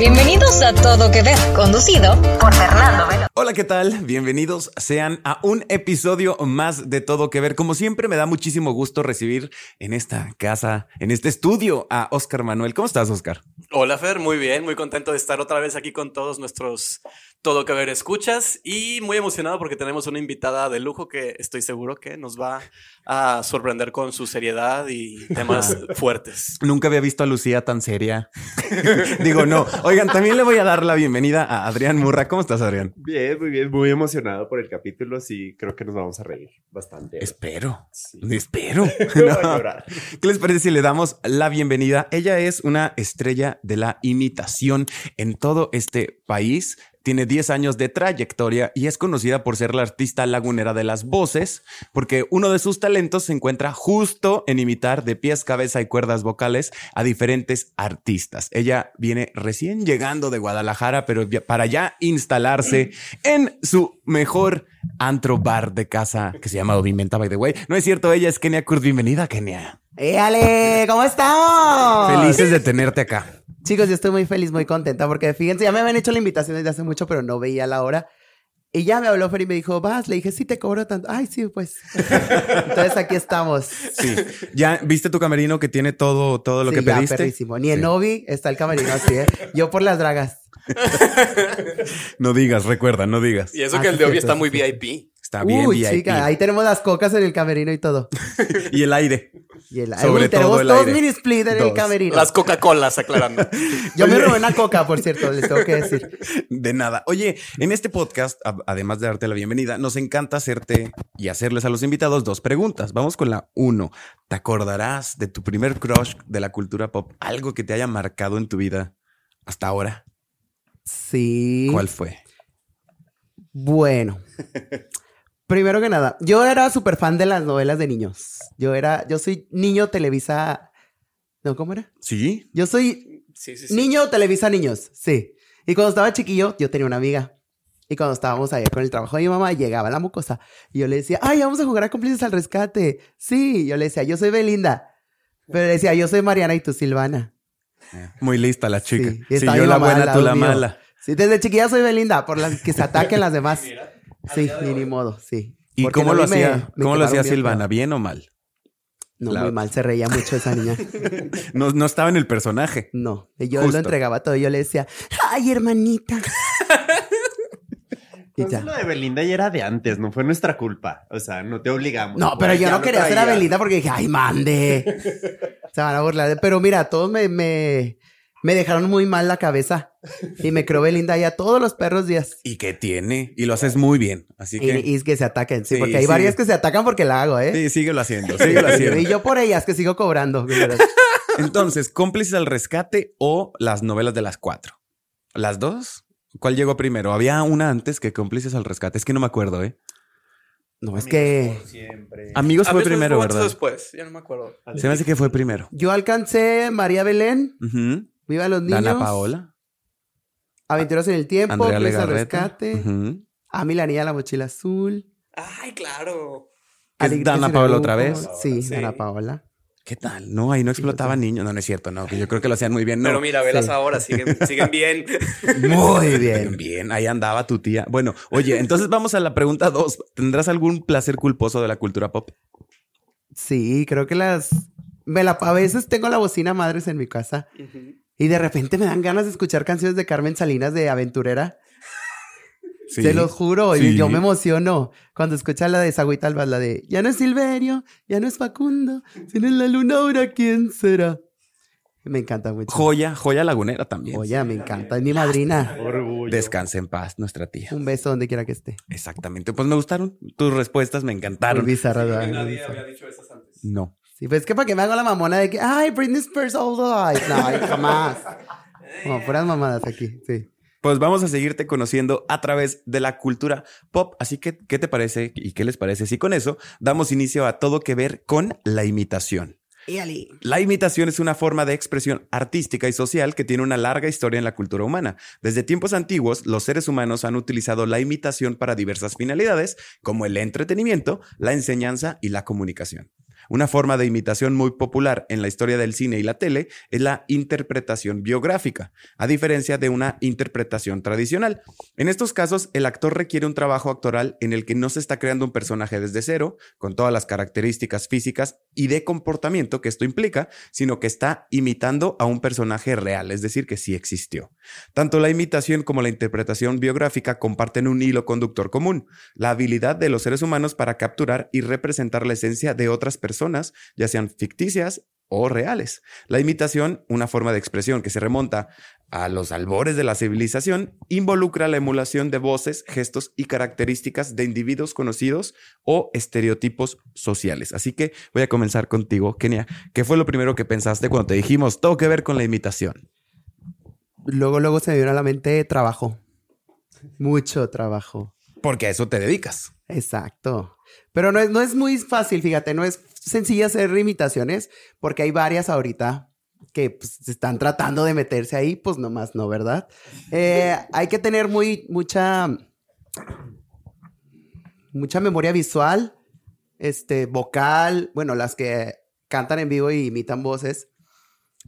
Bienvenidos a Todo Que Ver, conducido por Fernando Velo. Hola, ¿qué tal? Bienvenidos sean a un episodio más de Todo Que Ver. Como siempre, me da muchísimo gusto recibir en esta casa, en este estudio, a Oscar Manuel. ¿Cómo estás, Oscar? Hola, Fer, muy bien, muy contento de estar otra vez aquí con todos nuestros Todo Que Ver escuchas y muy emocionado porque tenemos una invitada de lujo que estoy seguro que nos va a sorprender con su seriedad y temas fuertes. Nunca había visto a Lucía tan seria. Digo, no. Oigan, también le voy a dar la bienvenida a Adrián Murra. ¿Cómo estás, Adrián? Bien, muy bien, muy emocionado por el capítulo. Sí, creo que nos vamos a reír bastante. Espero. Sí. Espero. No. ¿Qué les parece si le damos la bienvenida? Ella es una estrella de la imitación en todo este país. Tiene 10 años de trayectoria y es conocida por ser la artista lagunera de las voces, porque uno de sus talentos se encuentra justo en imitar de pies, cabeza y cuerdas vocales a diferentes artistas. Ella viene recién llegando de Guadalajara, pero para ya instalarse en su mejor antro bar de casa que se llama Ovimenta, by the way. No es cierto, ella es Kenia Kurt. Bienvenida, Kenia. ¡Éale! ¿Cómo estamos? Felices de tenerte acá. Chicos, yo estoy muy feliz, muy contenta porque fíjense, ya me habían hecho la invitación desde hace mucho, pero no veía la hora. Y ya me habló Fer y me dijo, vas, le dije, sí, te cobro tanto. Ay, sí, pues. Entonces aquí estamos. Sí. ¿Ya viste tu camerino que tiene todo, todo lo Sí, que ya, pediste? perrísimo. Ni en Sí. Novi está el camerino así, ¿eh? Yo por las dragas. No digas, recuerda, no digas. Y eso Ah, que el de cierto, está muy sí. VIP. Está bien, Uy, VIP. chica, ahí tenemos las cocas en el camerino y todo. Y el aire. Y el, Sobre Uy, tenemos todo el dos aire. mini split en el camerino. Las Coca-Colas, aclarando. Yo me robé una coca, por cierto, les tengo que decir. De nada. Oye, en este podcast, además de darte la bienvenida, nos encanta hacerte y hacerles a los invitados dos preguntas. Vamos con la uno. ¿Te acordarás de tu primer crush de la cultura pop? Algo que te haya marcado en tu vida hasta ahora. Sí. ¿Cuál fue? Bueno. Primero que nada, yo era súper fan de las novelas de niños. Yo era, yo soy niño Televisa. No, ¿cómo era? ¿Sí? Yo soy Sí, sí, sí. niño Televisa Niños, sí. Y cuando estaba chiquillo, yo tenía una amiga. Y cuando estábamos allá con el trabajo de mi mamá, llegaba la mucosa. Y yo le decía, ay, vamos a jugar a cómplices al rescate. Sí, yo le decía, yo soy Belinda. Pero le decía, yo soy Mariana y tú Silvana. Muy lista la chica. Sí, yo la buena, tú la mío. mala. Sí, desde chiquilla soy Belinda, por las que se ataquen las demás. Sí, ni, ni modo, sí. ¿Y Porque cómo no lo me- hacía? me ¿Cómo lo hacía Silvana? ¿Bien o mal? No, La- muy mal, se reía mucho esa niña. No, no estaba en el personaje. No, y yo Justo. lo entregaba todo. Yo le decía, ay, hermanita. Entonces ya. lo de Belinda ya era de antes, no fue nuestra culpa. O sea, no te obligamos. No, pero yo no quería ser a. Belinda porque dije, ay, mande. Se van a burlar. de- Pero mira, todos me, me, me dejaron muy mal la cabeza. Y me creó Belinda ya todos los perros días. ¿Y qué tiene? Y lo haces muy bien. Así Y, que... y es que se ataquen, sí, Sí, porque hay sí. varias que se atacan porque la hago, ¿eh? Sí, síguelo haciendo, síguelo haciendo. y yo por ellas que sigo cobrando. Entonces, cómplices al rescate o las novelas de las cuatro. ¿Las dos? ¿Cuál llegó primero? Había una antes que cómplices al rescate. Es que no me acuerdo, ¿eh? No, es que Siempre. Amigos fue primero, fue ¿verdad? después, ya no me acuerdo. Se me hace que fue primero. yo alcancé María Belén, Ujú. Viva los niños. Dana Paola, Aventuras en el tiempo, Presa rescate. A mí la niña la mochila azul. Ay, claro. ¿Es Dana Paola otra vez? Sí, Sí. Dana Paola. ¿Qué tal? No, ahí no explotaba niños. No, no es cierto, no. que Yo creo que lo hacían muy bien. No. Pero mira, velas Sí. ahora, siguen, siguen bien. Muy Bien, bien. bien, ahí andaba tu tía. Bueno, oye, entonces vamos a la pregunta dos. ¿Tendrás algún placer culposo de la cultura pop? Sí, creo que las... Me la... A veces tengo la bocina madres en mi casa y de repente me dan ganas de escuchar canciones de Carmen Salinas de Aventurera. Sí. Te lo juro, Sí. y yo me emociono cuando escucha la de Sagüita Albas, la de Ya no es Silverio, ya no es Facundo, sino en la luna ahora quién será. Me encanta mucho. Joya, joya lagunera también. Oye, me encanta, es mi madrina. Orgullo. Descanse en paz, nuestra tía. Un beso donde quiera que esté. Exactamente. Pues me gustaron tus respuestas, me Muy encantaron. bizarra. Muy Nadie bizarra. había dicho esas antes. No. Sí, pues es que para que me haga la mamona de que, ay, Britney Spears all the life. No, ay, jamás. Como puras mamadas aquí, sí. Pues vamos a seguirte conociendo a través de la cultura pop. Así que, ¿qué te parece y qué les parece si con eso damos inicio a todo que ver con la imitación? La imitación es una forma de expresión artística y social que tiene una larga historia en la cultura humana. Desde tiempos antiguos, los seres humanos han utilizado la imitación para diversas finalidades, como el entretenimiento, la enseñanza y la comunicación. Una forma de imitación muy popular en la historia del cine y la tele es la interpretación biográfica, a diferencia de una interpretación tradicional. En estos casos, el actor requiere un trabajo actoral en el que no se está creando un personaje desde cero, con todas las características físicas y de comportamiento que esto implica, sino que está imitando a un personaje real, es decir, que sí existió. Tanto la imitación como la interpretación biográfica comparten un hilo conductor común, la habilidad de los seres humanos para capturar y representar la esencia de otras personas, ya sean ficticias o reales. La imitación, una forma de expresión que se remonta a los albores de la civilización, involucra la emulación de voces, gestos y características de individuos conocidos o estereotipos sociales. Así que voy a comenzar contigo, Kenia. ¿Qué fue lo primero que pensaste cuando te dijimos todo que ver con la imitación? Luego, luego se me vino a la mente trabajo. Mucho trabajo. Porque a eso te dedicas. Exacto. Pero no es, no es muy fácil, fíjate, no es sencilla hacer imitaciones porque hay varias ahorita que pues, están tratando de meterse ahí, pues nomás no, ¿verdad? Eh, hay que tener muy, mucha, mucha memoria visual, este, vocal, bueno, las que cantan en vivo y imitan voces.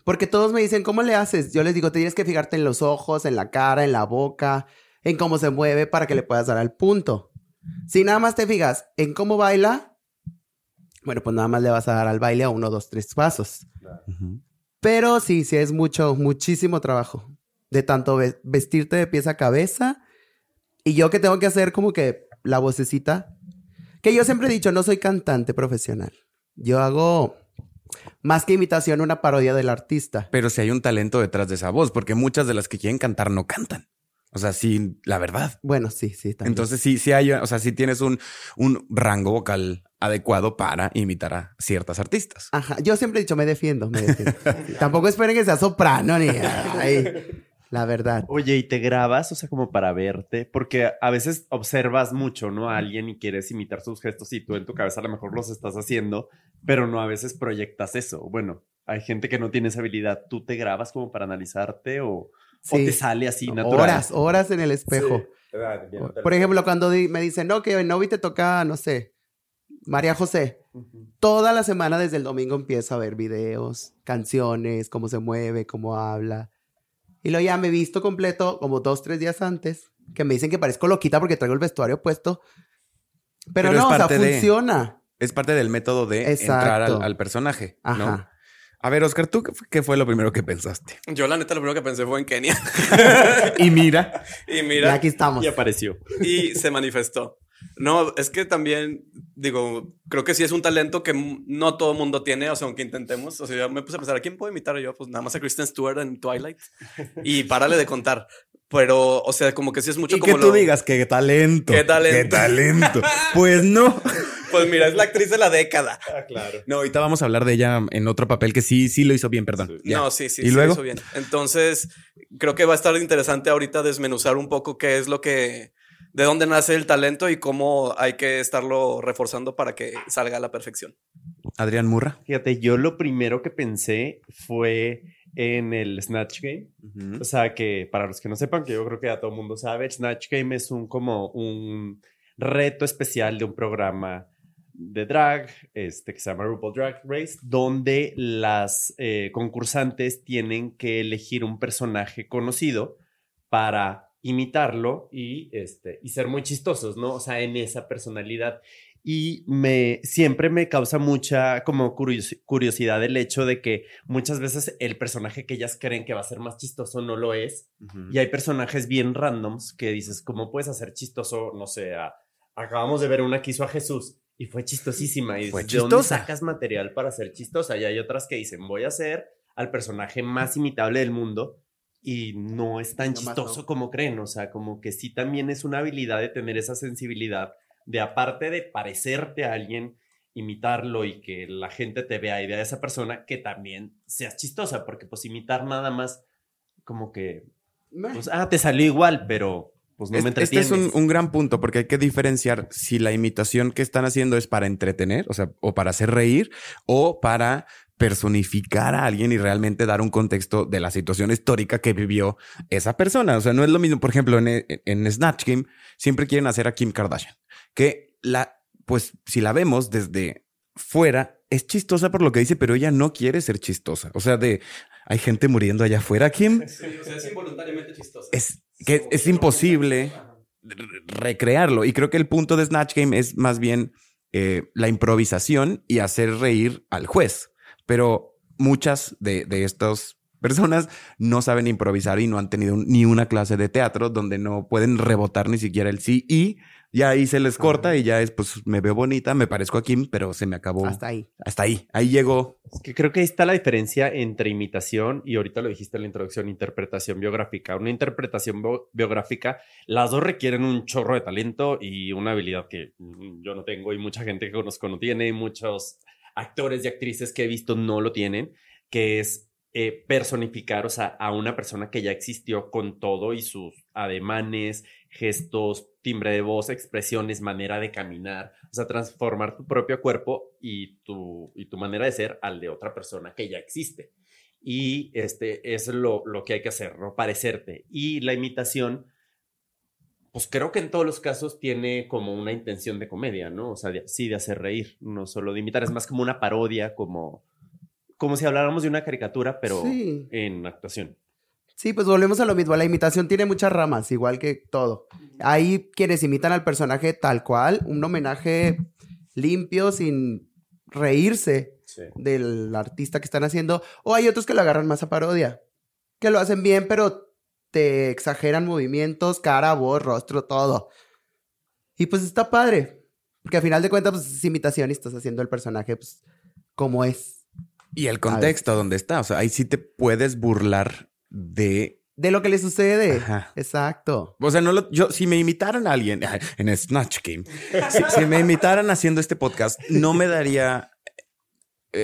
Porque todos me dicen, ¿cómo le haces? Yo les digo, tienes que fijarte en los ojos, en la cara, en la boca, en cómo se mueve para que le puedas dar al punto. Si nada más te fijas en cómo baila, bueno, pues nada más le vas a dar al baile a uno, dos, tres pasos. Pero sí, sí es mucho, muchísimo trabajo. De tanto vestirte de pies a cabeza. Y yo que tengo que hacer como que la vocecita. Que yo siempre he dicho, no soy cantante profesional. Yo hago más que imitación, una parodia del artista. Pero si hay un talento detrás de esa voz, porque muchas de las que quieren cantar no cantan. O sea, sí, la verdad. Bueno, sí, sí. También. Entonces sí, sí hay, o sea, sí tienes un, un rango vocal adecuado para imitar a ciertas artistas. Ajá, yo siempre he dicho, me defiendo, me defiendo. Tampoco esperen que sea soprano ni... la verdad. Oye, ¿y te grabas? O sea, como para verte, porque a veces observas mucho, ¿no? A alguien y quieres imitar sus gestos y tú en tu cabeza a lo mejor los estás haciendo, pero no a veces proyectas eso. Bueno, hay gente que no tiene esa habilidad. ¿Tú te grabas como para analizarte o...? O te sale así natural. Horas, horas en el espejo. Por ejemplo, cuando me dicen, no, que Novi te toca, no sé, María José. Toda la semana desde el domingo empiezo a ver videos, canciones, cómo se mueve, cómo habla. Y luego ya me he visto completo como dos, tres días antes, que me dicen que parezco loquita porque traigo el vestuario puesto. Pero, no, o sea, funciona. Es parte del método de entrar al, personaje. Ajá. A ver, Oscar, ¿tú qué fue lo primero que pensaste? Yo, la neta, lo primero que pensé fue en Kenia. y mira. Y mira. Y aquí estamos. Y apareció. Y se manifestó. No, es que también, digo, creo que sí es un talento que no todo mundo tiene, o sea, aunque intentemos. O sea, yo me puse a pensar, ¿a quién puedo imitar yo? Pues nada más a Kristen Stewart en Twilight. Y párale de contar. Pero, o sea, como que sí es mucho y como. que tú digas, qué talento. Qué talento. Qué talento. pues no. Pues mira, es la actriz de la década. Ah, claro. No, ahorita vamos a hablar de ella en otro papel que sí, sí lo hizo bien, perdón. No, sí, sí, ¿Y sí lo hizo bien. Entonces, creo que va a estar interesante ahorita desmenuzar un poco qué es lo que, de dónde nace el talento y cómo hay que estarlo reforzando para que salga a la perfección. Adrián Murra. Fíjate, yo lo primero que pensé fue en el Snatch Game. O sea, que para los que no sepan, que yo creo que ya todo el mundo sabe, Snatch Game es un como un reto especial de un programa de drag, este, que se llama RuPaul Drag Race, donde las eh, concursantes tienen que elegir un personaje conocido para imitarlo y, este, y ser muy chistosos, ¿no? O sea, en esa personalidad. Y me, siempre me causa mucha como curiosidad el hecho de que muchas veces el personaje que ellas creen que va a ser más chistoso no lo es. Y hay personajes bien randoms que dices, ¿cómo puedes hacer chistoso? No sé, acabamos de ver una que hizo a Jesús y fue chistosísima. Y fue ¿de dónde sacas material para ser chistosa? Y hay otras que dicen, voy a ser al personaje más imitable del mundo y no es tan chistoso como creen. O sea, como que sí también es una habilidad de tener esa sensibilidad de aparte de parecerte a alguien, imitarlo y que la gente te vea y vea a esa persona, que también seas chistosa, porque pues imitar nada más como que, pues, ah, te salió igual, pero pues no me entretienes. Este es un, gran punto porque hay que diferenciar si la imitación que están haciendo es para entretener, o sea, o para hacer reír, o para personificar a alguien y realmente dar un contexto de la situación histórica que vivió esa persona. O sea, no es lo mismo, por ejemplo, en, en Snatch Game siempre quieren hacer a Kim Kardashian, que la, pues si la vemos desde fuera es chistosa por lo que dice, pero ella no quiere ser chistosa. O sea, de hay gente muriendo allá afuera, Kim. Sí, o sea, es involuntariamente chistosa. Es que es imposible re- recrearlo. Y creo que el punto de Snatch Game es más bien eh, la improvisación y hacer reír al juez. Pero muchas de, de estas personas no saben improvisar y no han tenido un- ni una clase de teatro donde no pueden rebotar ni siquiera el sí y ya ahí se les corta y ya es, pues me veo bonita, me parezco a Kim, pero se me acabó. Hasta ahí. Hasta ahí. Ahí llegó. Es que creo que ahí está la diferencia entre imitación y ahorita lo dijiste en la introducción, interpretación biográfica. Una interpretación bio- biográfica, las dos requieren un chorro de talento y una habilidad que mm, yo no tengo y mucha gente que conozco no tiene y muchos actores y actrices que he visto no lo tienen, que es eh, personificar, o sea, a una persona que ya existió con todo y sus ademanes, gestos, timbre de voz, expresiones, manera de caminar, o sea, transformar tu propio cuerpo y tu, y tu manera de ser al de otra persona que ya existe. Y este es lo, lo que hay que hacer, ¿no? Parecerte. Y la imitación, pues creo que en todos los casos tiene como una intención de comedia, ¿no? O sea, de- sí de hacer reír, no solo de imitar, es más como una parodia, como, como si habláramos de una caricatura, pero Sí. en actuación. Sí, pues volvemos a lo mismo. La imitación tiene muchas ramas, igual que todo. Hay quienes imitan al personaje tal cual, un homenaje limpio, sin reírse Sí. del artista que están haciendo. O hay otros que lo agarran más a parodia, que lo hacen bien, pero te exageran movimientos, cara, voz, rostro, todo. Y pues está padre, porque al final de cuentas pues, es imitación y estás haciendo el personaje pues, como es. Y el contexto donde está. O sea, ahí sí te puedes burlar de. De lo que le sucede. Ajá. Exacto. O sea, no lo, yo, si me imitaran a alguien en Snatch Game, si, si me imitaran haciendo este podcast, no me daría eh,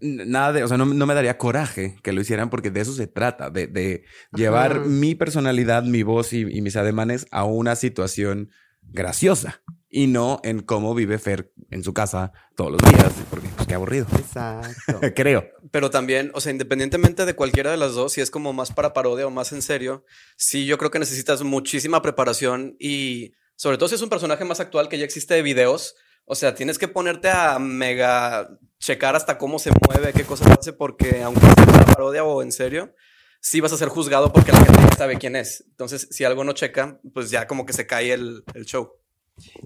nada de, o sea, no, no me daría coraje que lo hicieran porque de eso se trata, de, de llevar mi personalidad, mi voz y, y mis ademanes a una situación graciosa y no en cómo vive Fer en su casa todos los días, porque pues qué aburrido. Exacto. Creo. Pero también, o sea, independientemente de cualquiera de las dos, si es como más para parodia o más en serio, sí, yo creo que necesitas muchísima preparación y sobre todo si es un personaje más actual que ya existe de videos, o sea, tienes que ponerte a mega checar hasta cómo se mueve, qué cosas hace, porque aunque sea una parodia o en serio, sí vas a ser juzgado porque la gente ya sabe quién es. Entonces, si algo no checa, pues ya como que se cae el, el show.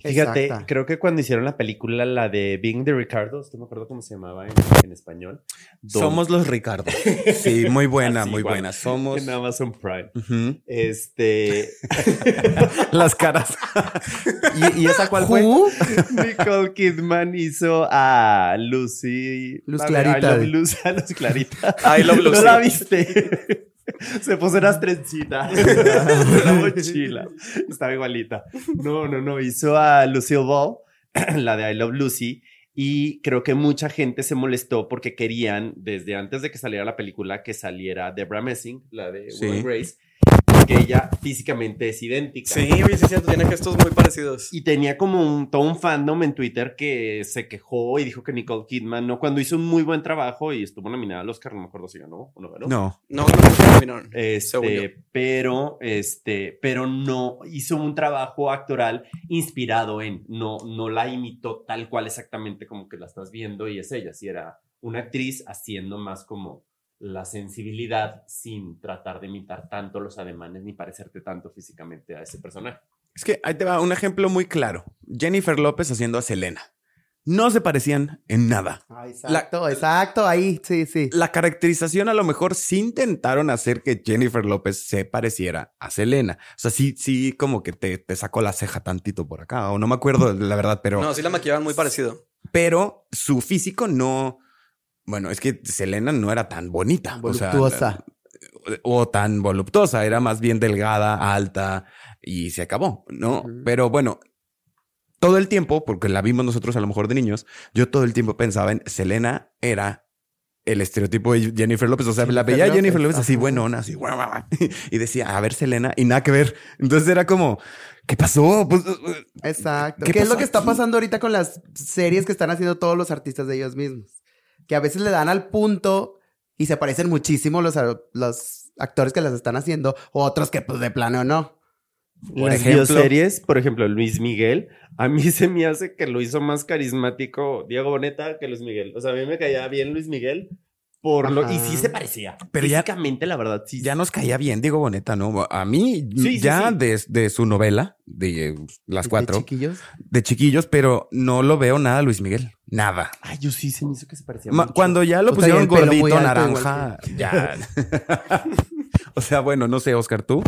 Fíjate, Exacta. creo que cuando hicieron la película, la de Being the Ricardos, no me acuerdo cómo se llamaba en, en español. don- Somos los Ricardo. Sí, muy buena, Así muy igual, buena. Somos. En Amazon Prime. Este. Las caras. ¿Y, y esa cuál fue? Nicole Kidman hizo a Lucy. Luz Clarita. Luz, a Luz Clarita. I love Lucy. ¿No la viste? Se puso unas trencitas. la mochila. Estaba igualita. No, no, no. Hizo a Lucille Ball, la de I Love Lucy. Y creo que mucha gente se molestó porque querían, desde antes de que saliera la película, que saliera Debra Messing, la de Sí. Will Grace, que ella físicamente es idéntica. Sí, oye, sí, es cierto, tiene gestos muy parecidos. Y tenía como un, todo un fandom en Twitter que se quejó y dijo que Nicole Kidman, no, cuando hizo un muy buen trabajo y estuvo nominada al Oscar, no me acuerdo si ganó o no ganó. No. No, no yo. Este, pero, este, pero no hizo un trabajo actoral inspirado en, no, no la imitó tal cual exactamente como que la estás viendo y es ella, si era una actriz haciendo más como la sensibilidad sin tratar de imitar tanto los ademanes ni parecerte tanto físicamente a ese personaje. Es que ahí te va un ejemplo muy claro. Jennifer López haciendo a Selena. No se parecían en nada. Ah, exacto, exacto, ahí, sí, sí. La caracterización a lo mejor sí intentaron hacer que Jennifer López se pareciera a Selena. O sea, sí, sí, como que te, te sacó la ceja tantito por acá. O no me acuerdo la verdad, pero, No, sí la maquillaban muy parecido. pero su físico no. Bueno, es que Selena no era tan bonita. o sea, Voluptuosa. o tan voluptuosa, era más bien delgada, alta y se acabó, ¿no? Pero bueno, todo el tiempo, porque la vimos nosotros a lo mejor de niños, yo todo el tiempo pensaba en Selena era el estereotipo de Jennifer López, o sea, la veía Jennifer López así ajá. buenona, así guau, guau, guau, y decía, a ver Selena y nada que ver. Entonces era como, ¿qué pasó? Pues, uh, Exacto. ¿Qué ¿Qué, es lo que está pasando ahorita con las series que están haciendo todos los artistas de ellos mismos? Que a veces le dan al punto y se parecen muchísimo los, los actores que las están haciendo, o otros que pues de plano no. Por Las ejemplo. bioseries, por ejemplo, Luis Miguel, a mí se me hace que lo hizo más carismático Diego Boneta que Luis Miguel. O sea, a mí me caía bien Luis Miguel por lo... Y sí se parecía. Pero ya- Físicamente, la verdad, sí. Ya nos caía bien Diego Boneta, ¿no? A mí, Sí, ya sí. De, de su novela, de eh, las ¿De cuatro, chiquillos? de chiquillos, pero no lo veo nada Luis Miguel. Nada. Ay, yo sí se me hizo que se parecía Ma- mucho. cuando ya lo Pues pusieron gordito, naranja, ya. o sea, bueno, no sé, Oscar, tú.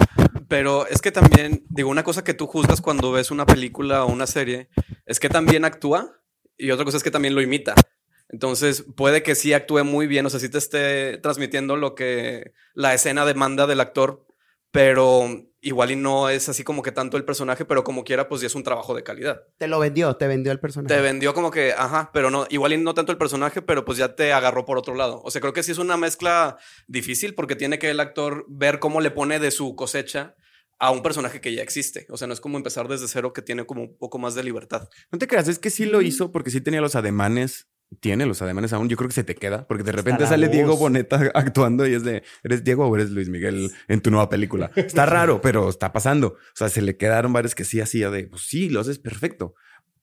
Pero es que también, digo, una cosa que tú juzgas cuando ves una película o una serie es que también actúa y otra cosa es que también lo imita. Entonces, puede que sí actúe muy bien, o sea, sí te esté transmitiendo lo que la escena demanda del actor, pero igual y no es así como que tanto el personaje, pero como quiera, pues ya es un trabajo de calidad. Te lo vendió, te vendió el personaje. Te vendió como que, ajá, pero no, igual y no tanto el personaje, pero pues ya te agarró por otro lado. O sea, creo que sí es una mezcla difícil porque tiene que el actor ver cómo le pone de su cosecha a un personaje que ya existe. O sea, no es como empezar desde cero que tiene como un poco más de libertad. No te creas, es que sí lo hizo porque sí tenía los ademanes. Tiene los ademanes aún. Yo creo que se te queda porque de repente sale voz. Diego Boneta actuando y es de, ¿eres Diego o eres Luis Miguel en tu nueva película? Está raro, pero está pasando. O sea, se le quedaron varios que sí hacía de, pues sí, lo haces perfecto.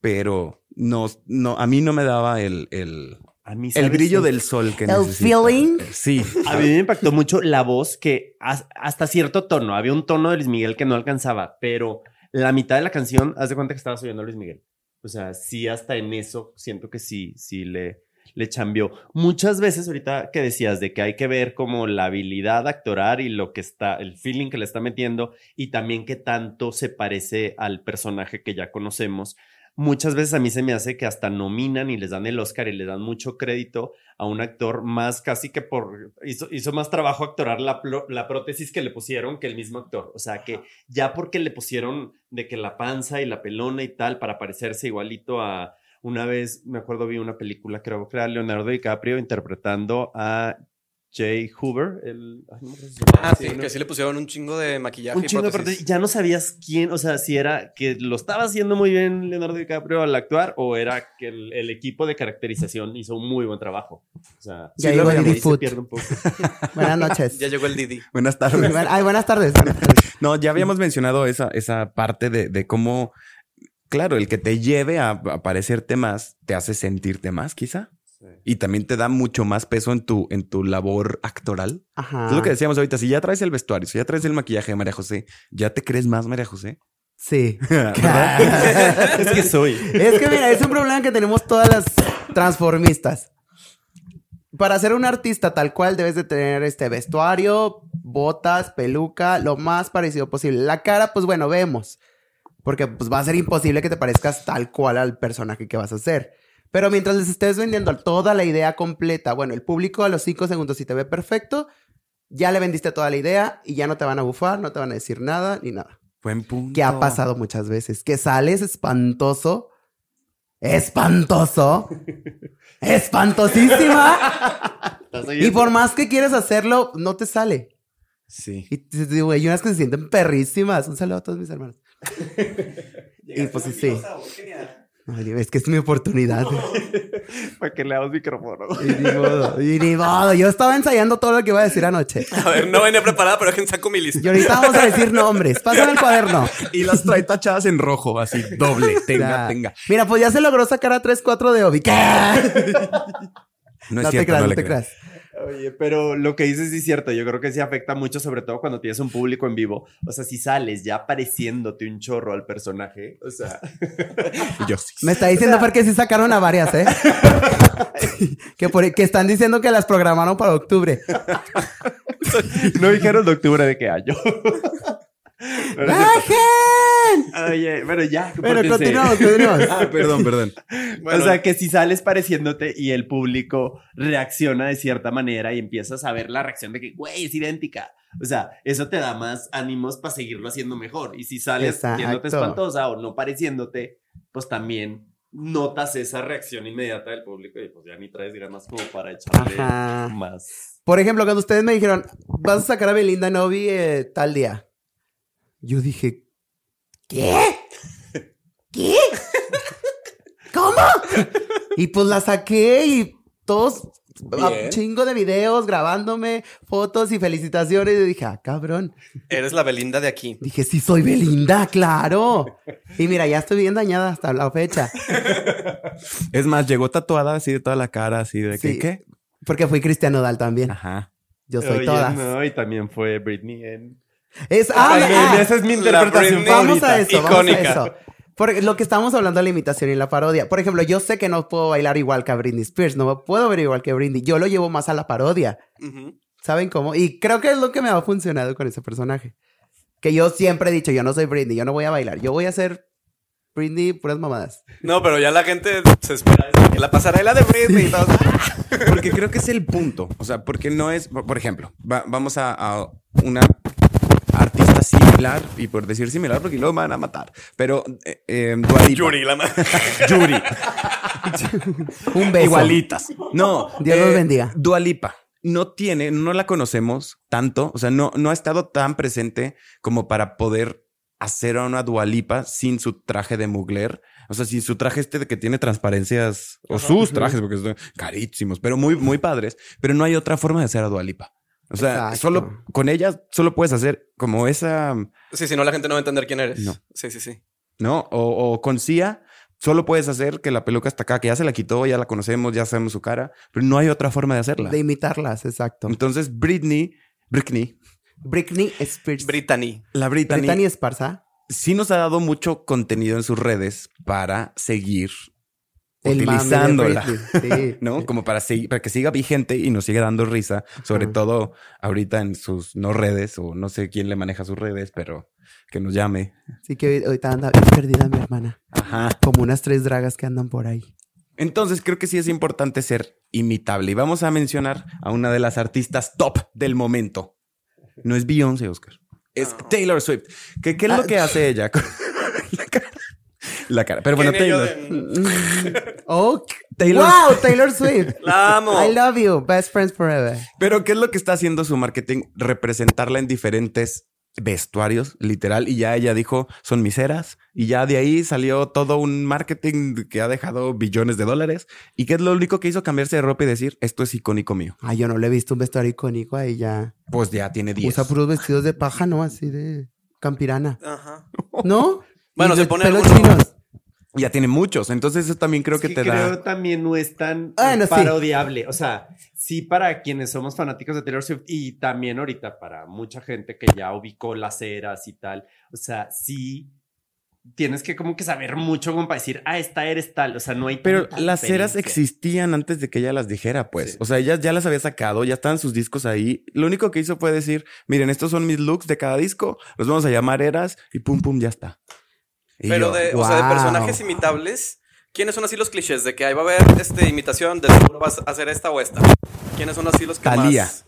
Pero no, no, a mí no me daba el, el, A mí, el brillo del sol que El feeling. Sí. A mí me impactó mucho la voz que has- hasta cierto tono, había un tono de Luis Miguel que no alcanzaba, pero la mitad de la canción, haz de cuenta que estabas oyendo a Luis Miguel. O sea, sí, hasta en eso siento que sí, sí le, le chambeó. Muchas veces ahorita que decías de que hay que ver como la habilidad actoral y lo que está, el feeling que le está metiendo y también que tanto se parece al personaje que ya conocemos. Muchas veces a mí se me hace que hasta nominan y les dan el Oscar y le dan mucho crédito a un actor más casi que por hizo, hizo más trabajo actorar la, la prótesis que le pusieron que el mismo actor. O sea que ya porque le pusieron de que la panza y la pelona y tal para parecerse igualito a una vez, me acuerdo vi una película, creo que era Leonardo DiCaprio interpretando a Jay Hoover, el ay, no. Ah, sí, ¿no? que sí le pusieron un chingo de maquillaje. Un y chingo de. Ya no sabías quién, o sea, si era que lo estaba haciendo muy bien Leonardo DiCaprio al actuar o era que el, el equipo de caracterización hizo un muy buen trabajo. O sea, Ya sí llegó veíamos, Didi Food. un poco. Buenas noches. Ya llegó el Didi. Buenas tardes. Ay, buenas tardes. buenas tardes. No, ya habíamos mencionado esa, esa parte de, de cómo, claro, el que te lleve a, a parecerte más te hace sentirte más, quizá. Y también te da mucho más peso en tu, en tu labor actoral. Ajá. Es lo que decíamos ahorita. Si ya traes el vestuario, si ya traes el maquillaje de María José, ¿ya te crees más María José? Sí. es que soy. Es que mira, es un problema que tenemos todas las transformistas. Para ser un artista tal cual debes de tener este vestuario, botas, peluca, lo más parecido posible. La cara, pues bueno, vemos. Porque pues va a ser imposible que te parezcas tal cual al personaje que vas a hacer. Pero mientras les estés vendiendo toda la idea completa, bueno, el público a los cinco segundos si te ve perfecto, ya le vendiste toda la idea y ya no te van a bufar, no te van a decir nada ni nada. Buen punto. Que ha pasado muchas veces. Que sales espantoso. Espantoso. Espantosísima. ¿Estás y por más que quieres hacerlo, no te sale. Sí. Y hay unas que se sienten perrísimas. Un saludo a todos mis hermanos. y pues sí. Ay, es que es mi oportunidad. Para que le damos micrófono. y ni modo. Y ni modo. Yo estaba ensayando todo lo que iba a decir anoche. A ver, no venía preparada, pero déjenme saco mi lista. Y ahorita vamos a decir nombres. Pásame el cuaderno. Y las trae tachadas en rojo, así doble. Tenga, tenga. Mira, pues ya se logró sacar a 3-4 de Obi. ¿Qué? No es No te cierto, creas, no te creas. creas. Oye, pero lo que dices sí es cierto. Yo creo que sí afecta mucho, sobre todo cuando tienes un público en vivo. O sea, si sales ya pareciéndote un chorro al personaje, o sea, yo sí. Me está diciendo Fer que sí sacaron a varias, ¿eh? que, por- que están diciendo que las programaron para octubre. no dijeron de octubre de qué año. Pero ¡Bajen! Oye, pero ya. Bueno, pórtense. continuamos, continuamos. Ah, perdón, perdón. o sea, que si sales pareciéndote y el público reacciona de cierta manera y empiezas a ver la reacción de que, güey, es idéntica. O sea, eso te da más ánimos para seguirlo haciendo mejor. Y si sales Exacto. viéndote espantosa o no pareciéndote, pues también notas esa reacción inmediata del público y pues ya ni traes ganas como para echarle Ajá. más. Por ejemplo, cuando ustedes me dijeron, vas a sacar a Belinda Novi eh, tal día. Yo dije, ¿qué? ¿Qué? ¿Cómo? Y pues la saqué y todos a- Bien. chingo de videos grabándome, fotos y felicitaciones. Y dije, ah, cabrón. Eres la Belinda de aquí. Dije, sí, soy Belinda, claro. Y mira, ya estoy bien dañada hasta la fecha. Es más, llegó tatuada así de toda la cara, así de que, Sí. ¿qué? Porque fui Cristiano Dal también. Ajá. Yo soy Oye, todas. no, y también fue Britney en... Es, ah, También, ah, esa es mi interpretación. Vamos favorita. a eso, Icónica. vamos a eso. Por lo que estamos hablando de la imitación y la parodia. Por ejemplo, yo sé que no puedo bailar igual que a Britney Spears, no puedo ver igual que Britney. Yo lo llevo más a la parodia. Ujú. ¿Saben cómo? Y creo que es lo que me ha funcionado con ese personaje. Que yo siempre he dicho, yo no soy Britney, yo no voy a bailar, yo voy a hacer Britney puras mamadas. No, pero ya la gente se espera que la pasarela de Britney y todo. Porque creo que es el punto. O sea, porque no es, por por ejemplo, va- vamos a, a una artista similar, y por decir similar, porque luego me van a matar. Pero eh, eh, Dua Lipa. Yuri, la Yuri. Un beso. Igualitas. No. eh, Dios los bendiga. Dua Lipa no tiene, no la conocemos tanto, o sea, no, no ha estado tan presente como para poder hacer a una Dua Lipa sin su traje de mugler. O sea, sin su traje este de que tiene transparencias, o sus trajes, porque son carísimos, pero muy, muy padres. Pero no hay otra forma de hacer a Dua Lipa. O sea, Exacto. solo con ella solo puedes hacer como esa, Sí, si no, la gente no va a entender quién eres. No. Sí, sí, sí. ¿no? O, o con Sia, solo puedes hacer que la peluca está acá, que ya se la quitó, ya la conocemos, ya sabemos su cara, pero no hay otra forma de hacerla. De imitarlas, exacto. Entonces, Britney, Britney, Britney Spears. Brittany. la Britney, Brittany Esparza. sí nos ha dado mucho contenido en sus redes para seguir El utilizándola. Sí. ¿No? Como para, que siga vigente y nos siga dando risa, sobre Ajá. todo ahorita en sus no redes, o no sé quién le maneja sus redes, pero que nos llame. Sí que ahorita anda perdida mi hermana. Ajá. Como unas tres dragas que andan por ahí. Entonces creo que sí es importante ser imitable. Y vamos a mencionar a una de las artistas top del momento. No es Beyoncé, Oscar. Es Taylor Swift. ¿Qué, qué es lo Ah. que hace ella? la cara. Pero bueno, ¿Quién Taylor. Oh, Taylor- wow, Taylor Swift. La amo. I love you. Best friends forever. Pero ¿qué es lo que está haciendo su marketing? Representarla en diferentes vestuarios, literal. Y ya ella dijo, son miseras. Y ya de ahí salió todo un marketing que ha dejado billones de dólares. Y que es lo único que hizo cambiarse de ropa y decir, esto es icónico mío. Ay, yo no le he visto un vestuario icónico ahí ya. Pues ya tiene 10. Usa puros vestidos de paja, ¿no? Así de campirana. Ajá. ¿No? Bueno, Y se pone chinos. Ya tiene muchos. Entonces eso también creo Es que, te creo da... también no es tan parodiable. O sea, sí para quienes somos fanáticos de Taylor Swift y también ahorita para mucha gente que ya ubicó las eras y tal. O sea, sí tienes que como que saber mucho como para decir, ah, esta eres tal. O sea, no hay Pero tanta las eras existían antes de que ella las dijera, pues. Sí. O sea, ella ya las había sacado, ya estaban sus discos ahí. Lo único que hizo fue decir, miren, estos son mis looks de cada disco, los vamos a llamar eras y pum, pum, ya está. Y Pero yo, de, o sea, de personajes imitables, ¿quiénes son así los clichés? De que ahí va a haber este, imitación, de seguro vas a hacer esta o esta. ¿Quiénes son así los que más?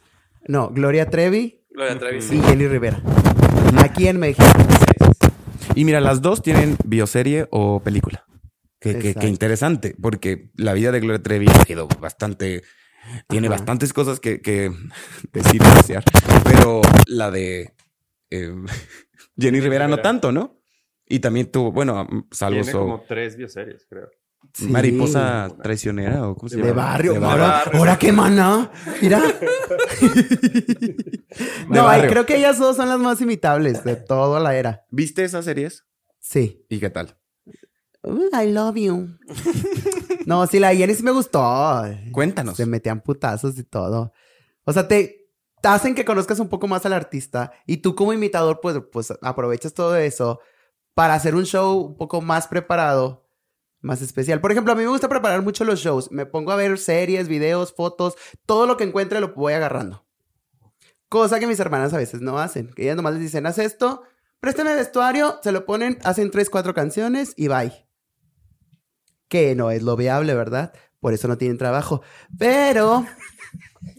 No, Gloria Trevi Gloria Trevi, y sí. Jenny Rivera. Aquí en México. Y mira, las dos tienen bioserie o película. Que, que- que Exacto. interesante, porque la vida de Gloria Trevi ha sido bastante. Tiene Ajá. bastantes cosas que, que decir y desear. Pero la de eh, Jenny Rivera no Rivera. tanto, ¿no? Y también tuvo, bueno, salvo Tiene so- como tres bioseries, creo. Sí. mariposa traicionera o cómo se De llama. barrio. De ahora, barrio. ahora qué mana. Mira. no, ay, creo que ellas dos son las más imitables de toda la era. ¿Viste esas series? Sí. ¿Y qué tal? Uh, I love you. no, sí, la de Jenny sí me gustó. Cuéntanos. Se metían putazos y todo. O sea, te, te hacen que conozcas un poco más al artista y tú como imitador, pues, pues aprovechas todo eso para hacer un show un poco más preparado, más especial. Por ejemplo, a mí me gusta preparar mucho los shows. Me pongo a ver series, videos, fotos, todo lo que encuentre lo voy agarrando. Cosa que mis hermanas a veces no hacen. Que ellas nomás les dicen, haz esto, préstame vestuario, se lo ponen, hacen tres, cuatro canciones y bye. Que no es lo viable, ¿verdad? Por eso no tienen trabajo. Pero...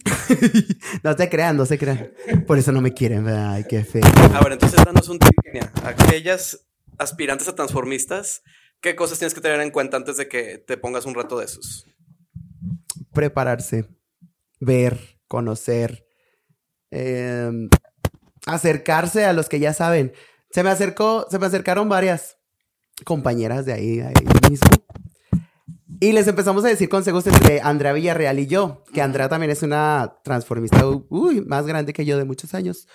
no se crean, no se crean. Por eso no me quieren, ¿verdad? Ay, qué feo. A ver, entonces danos un tip, Kenia. Aquellas aspirantes a transformistas, ¿qué cosas tienes que tener en cuenta antes de que te pongas un reto de esos? Prepararse, ver, conocer, eh, acercarse a los que ya saben. Se me acercó, se me acercaron varias compañeras de ahí, mismo. Y les empezamos a decir consejos entre Andrea Villarreal y yo, que Andrea también es una transformista, más grande que yo de muchos años.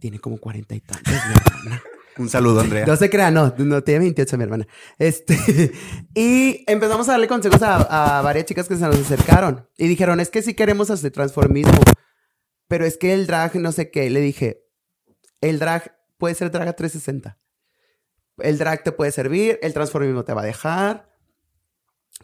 Tiene como cuarenta y tantos. Un saludo, Andrea. No se crea, no, no tiene 28 mi hermana. Este, y empezamos a darle consejos a, a varias chicas que se nos acercaron y dijeron, es que sí queremos hacer transformismo, pero es que el drag no sé qué. Le dije, el drag puede ser drag a 360. El drag te puede servir, el transformismo te va a dejar.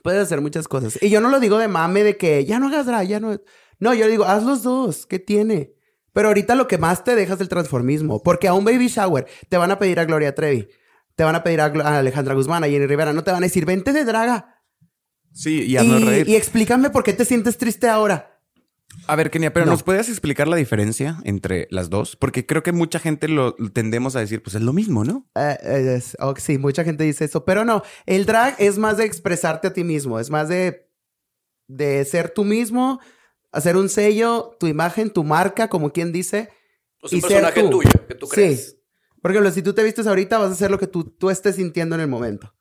Puedes hacer muchas cosas. Y yo no lo digo de mame de que ya no hagas drag, ya no. No, yo digo, haz los dos, ¿qué tiene? Pero ahorita lo que más te dejas es el transformismo. Porque a un baby shower te van a pedir a Gloria Trevi, te van a pedir a, a Alejandra Guzmán, a Jenny Rivera, no te van a decir, vente de draga. Sí, y haznos Y, reír. y explícame por qué te sientes triste ahora. A ver, Kenia, pero No. ¿nos puedes explicar la diferencia entre las dos? Porque creo que mucha gente lo tendemos a decir, pues es lo mismo, ¿no? Eh, eh, oh, sí, mucha gente dice eso, pero no, el drag es más de expresarte a ti mismo, es más de, de ser tú mismo, hacer un sello, tu imagen, tu marca, como quien dice. Un y ser personaje tú. tuyo que tú crees. Sí. Por ejemplo, si tú te vistes ahorita, vas a hacer lo que tú, tú estés sintiendo en el momento.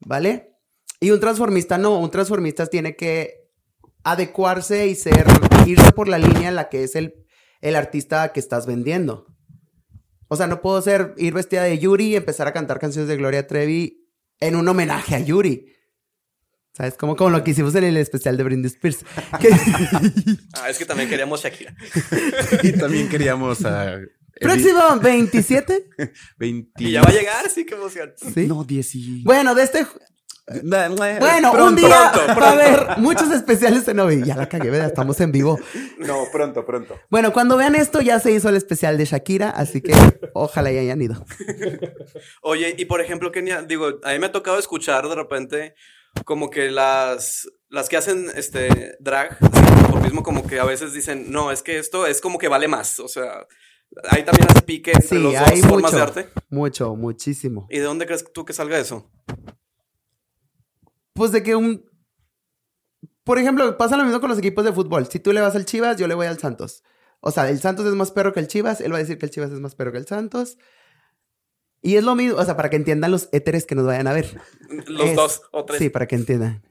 ¿Vale? Y un transformista no, un transformista tiene que adecuarse y ser, irse por la línea en la que es el, el artista que estás vendiendo. O sea, no puedo ser, ir vestida de Yuri y empezar a cantar canciones de Gloria Trevi en un homenaje a Yuri. ¿Sabes? Como, como lo que hicimos en el especial de Britney Spears. Que- Ah, es que también queríamos Shakira. y también queríamos a... Próximo 27. 20... Y ya va a llegar, sí, qué emoción. ¿Sí? No, 10 y... Bueno, de este Bueno, un día pronto, va a haber muchos especiales en Ovi. Ya la cagué, ¿verdad? Estamos en vivo. No, pronto, pronto. Bueno, cuando vean esto, ya se hizo el especial de Shakira, así que ojalá ya hayan ido. Oye, y por ejemplo, Kenia, digo, a mí me ha tocado escuchar de repente como que las, las que hacen este drag, por mismo como que a veces dicen, no, es que esto es como que vale más. O sea, hay también ese pique entre Sí, los dos hay formas mucho, de arte. mucho, muchísimo. ¿Y de dónde crees tú que salga eso? Pues de que un... Por ejemplo, pasa lo mismo con los equipos de fútbol. Si tú le vas al Chivas, yo le voy al Santos. O sea, el Santos es más perro que el Chivas, él va a decir que el Chivas es más perro que el Santos. Y es lo mismo, o sea, para que entiendan los éteres que nos vayan a ver. Los Es- dos o tres. Sí, para que entiendan.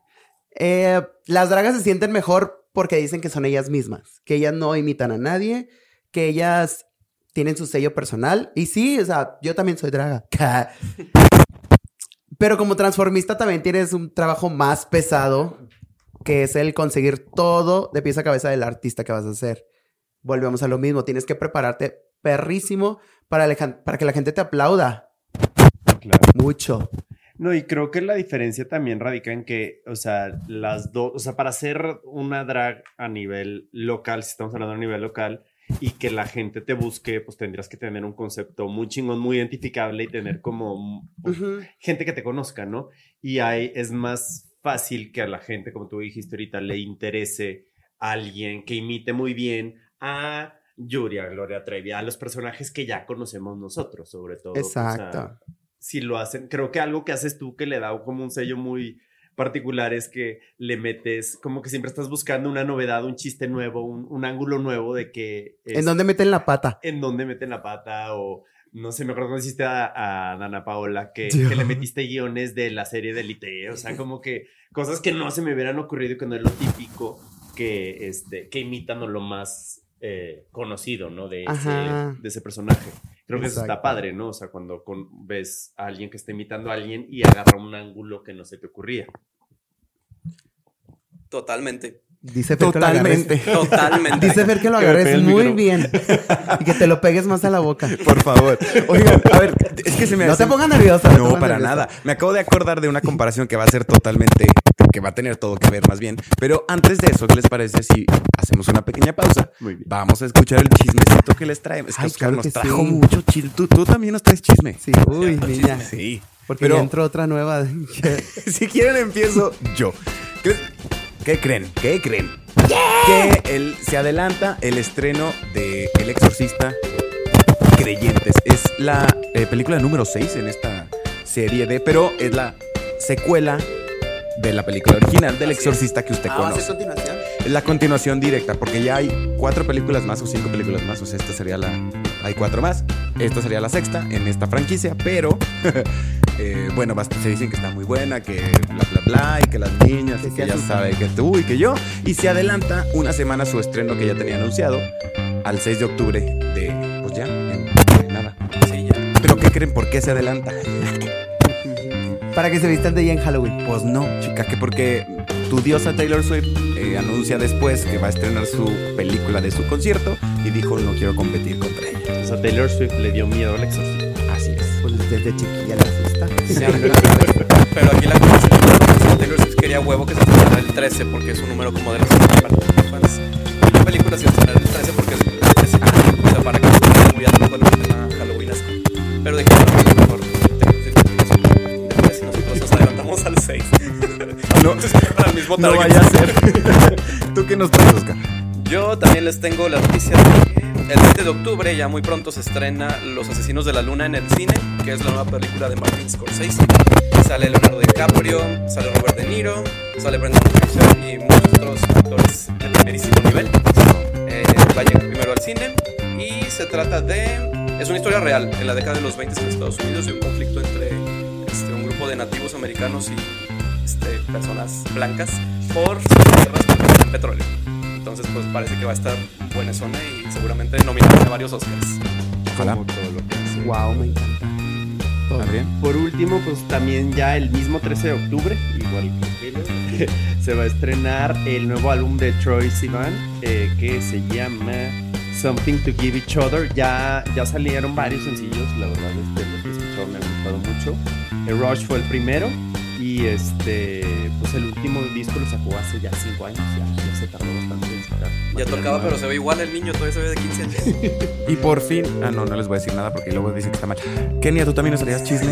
Eh, las dragas se sienten mejor porque dicen que son ellas mismas, que ellas no imitan a nadie, que ellas tienen su sello personal. Y sí, o sea, yo también soy draga. Pero como transformista también tienes un trabajo más pesado, que es el conseguir todo de pies a cabeza del artista que vas a hacer. Volvemos a lo mismo, tienes que prepararte perrísimo para, que la gente te aplauda Claro. mucho. No, y creo que la diferencia también radica en que, o sea, las dos, o sea, para hacer una drag a nivel local, si estamos hablando a nivel local, y que la gente te busque, pues tendrías que tener un concepto muy chingón, muy identificable y tener como pues, gente que te conozca, ¿no? Y ahí es más fácil que a la gente, como tú dijiste ahorita, le interese a alguien que imite muy bien a Yuri, a Gloria Trevi, a los personajes que ya conocemos nosotros, sobre todo. o sea, Exacto. si lo hacen, creo que algo que haces tú que le da como un sello muy particular es que le metes, como que siempre estás buscando una novedad, un chiste nuevo, un, un ángulo nuevo de que... ¿En dónde meten la pata? en dónde meten la pata o no sé, me acuerdo cuando hiciste a, a Dana Paola que le metiste guiones de la serie de Elite, o sea, como que cosas que no se me hubieran ocurrido y que no es lo típico que, este, que imitan o lo más eh, conocido, ¿no? De ese, Ajá. de ese personaje. Creo que eso está padre, ¿no? O sea, cuando con- ves a alguien que está imitando a alguien y agarra un ángulo que no se te ocurría. Totalmente. Dice Fer que lo agarres. Totalmente. Totalmente. Dice Fer que lo agarres muy bien. Y que te lo pegues más a la boca. Por favor. Oigan, a ver, es que se me No hace- te pongas nerviosa. No, para nerviosa. nada. Me acabo de acordar de una comparación que va a ser totalmente, que va a tener todo que ver más bien. Pero antes de eso, ¿qué les parece si hacemos una pequeña pausa? Muy bien. Vamos a escuchar el chismecito que les traemos. Es que Ay, Oscar claro nos que trajo sí. mucho chisme. Tú, tú también nos traes chisme. Sí, uy, niña. Sí. Porque Pero- ya entró otra nueva. si quieren empiezo yo. ¿Qué, qué creen? ¿Qué creen? Que el, se adelanta el estreno de El Exorcista Creyentes. Es la eh, película número 6 en esta serie de, pero es la secuela de la película original del. Exorcista que usted Ah, ¿va a ser conoce. continuación? Es la continuación directa, porque ya hay cuatro películas más o cinco películas más. O sea, esta sería la. Hay cuatro más. Esta sería la sexta en esta franquicia, pero eh, bueno, se dicen que está muy buena, que bla, bla, bla, y que las niñas, Que y que ya sabe que tú y que yo. Y se adelanta una semana su estreno que ya tenía anunciado al 6 de octubre de, pues ya, en, en nada. Sí, ya. ¿Pero qué creen? ¿Por qué se adelanta? Para que se vistan de ella en Halloween. Pues no, chica, que porque tu diosa Taylor Swift eh, anuncia después que va a estrenar su película de su concierto y dijo no quiero competir contra ella. O sea, Taylor Swift le dio miedo al exorcismo. Así es. Pues desde chiquilla la asusta. Sí, pero aquí la cosa es que Taylor Swift quería huevo que se estrenara el 13 porque es un número como de los fans. Y la película se estrenara el no vaya a ser. ¿Tú qué nos traes, Oscar? Yo también les tengo la noticia de que el 20 de octubre, ya muy pronto, se estrena Los Asesinos de la Luna en el cine, que es la nueva película de Martin Scorsese. Sale Leonardo DiCaprio, sale Robert De Niro, sale Brendan Fraser y muchos otros actores de primerísimo nivel. Eh, va a llegar primero al cine y se trata de... Es una historia real en la década de los 20 en Estados Unidos de un conflicto entre este, un grupo de nativos americanos y personas blancas por sus tierras tienen petróleo. Entonces, pues parece que va a estar buena zona y seguramente nominada a varios Oscars. Ojalá. Como todo lo que hace. Wow, me encanta. Por último, pues también ya el mismo 13 de octubre, igual que se va a estrenar el nuevo álbum de Troy Sivan eh, que se llama Something to Give Each Other. Ya, ya salieron varios sencillos, la verdad, este, los que he escuchado me han gustado mucho. El Rush fue el primero y este, pues el último disco lo sacó hace ya 5 años, ya, ya se tardó bastante en sacar. Ya tocaba, pero se ve igual el niño, todavía se ve de 15 años. Y por fin, ah, no, no les voy a decir nada porque luego dicen que está mal. Kenia, ¿tú también nos harías chisme?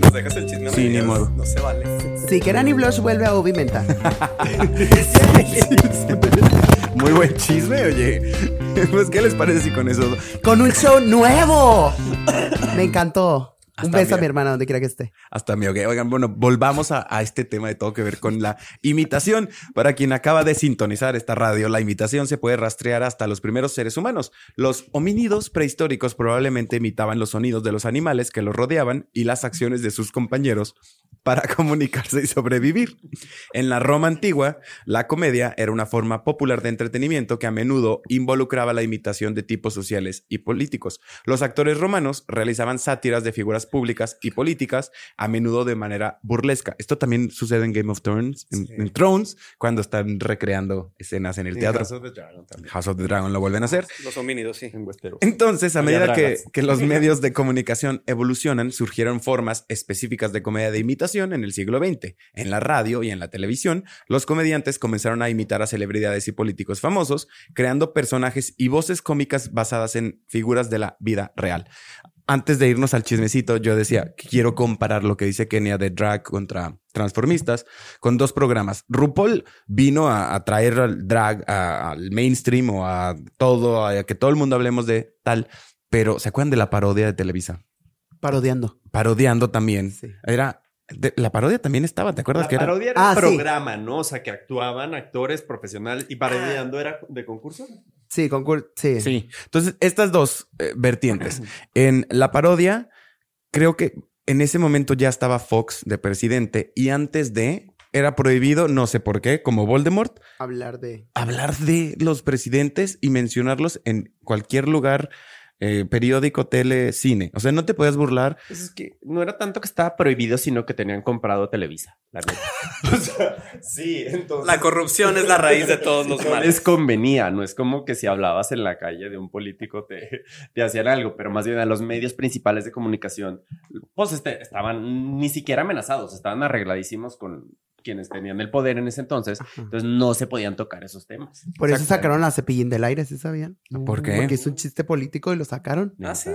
Nos dejas el chisme a Sí, ni modo. No se vale. Si que Annie Blush vuelve a Obi Menta. Muy buen chisme, oye. Pues, ¿qué les parece si con eso? Con un show nuevo. Me encantó. Un Hasta beso a bien. mi hermana donde quiera que esté. Hasta mi. Oigan, bueno, volvamos a, a este tema de todo que ver con la imitación. Para quien acaba de sintonizar esta radio, la imitación se puede rastrear hasta los primeros seres humanos. Los homínidos prehistóricos probablemente imitaban los sonidos de los animales que los rodeaban y las acciones de sus compañeros para comunicarse y sobrevivir. En la Roma antigua, la comedia era una forma popular de entretenimiento que a menudo involucraba la imitación de tipos sociales y políticos. Los actores romanos realizaban sátiras de figuras públicas y políticas, a menudo de manera burlesca. Esto también sucede en Game of Thrones, en, Sí. en Thrones, cuando están recreando escenas en el En teatro. House of the Dragon también. House of the Dragon lo vuelven a hacer. Los homínidos, sí. En Westeros. Entonces, a Había medida que, que los medios de comunicación evolucionan, surgieron formas específicas de comedia de imitación en el siglo XX. En la radio y en la televisión, los comediantes comenzaron a imitar a celebridades y políticos famosos, creando personajes y voces cómicas basadas en figuras de la vida real. Antes de irnos al chismecito, yo decía que quiero comparar lo que dice Kenia de drag contra transformistas con dos programas. RuPaul vino a, a traer al drag a- al mainstream o a todo, a que todo el mundo hablemos de tal, pero ¿se acuerdan de la parodia de Televisa? Parodiando. Parodiando también. Sí. Era, de- la parodia también estaba, ¿te acuerdas La que era? parodia era Ah, un sí. programa, ¿no? O sea, que actuaban actores profesionales y parodiando era de concurso. Sí, concurso. Sí. Sí. Entonces, estas dos eh, vertientes. En la parodia, creo que en ese momento ya estaba Fox de presidente y antes de era prohibido, no sé por qué, como Voldemort, Hablar de. hablar de los presidentes y mencionarlos en cualquier lugar, eh, periódico, tele, cine. O sea, no te podías burlar. Pues es que no era tanto que estaba prohibido, sino que tenían comprado Televisa. La neta. o sea, sí, entonces. La corrupción es la raíz de todos los no les males. convenía, no es como que si hablabas en la calle de un político te, te hacían algo, pero más bien a los medios principales de comunicación, pues este, estaban ni siquiera amenazados, estaban arregladísimos con quienes tenían el poder en ese entonces, Ajá. entonces no se podían tocar esos temas. Por eso sacaron a Cepillín del aire, ¿sí sabían? ¿Por qué? Porque es un chiste político y lo sacaron. Ah, sí.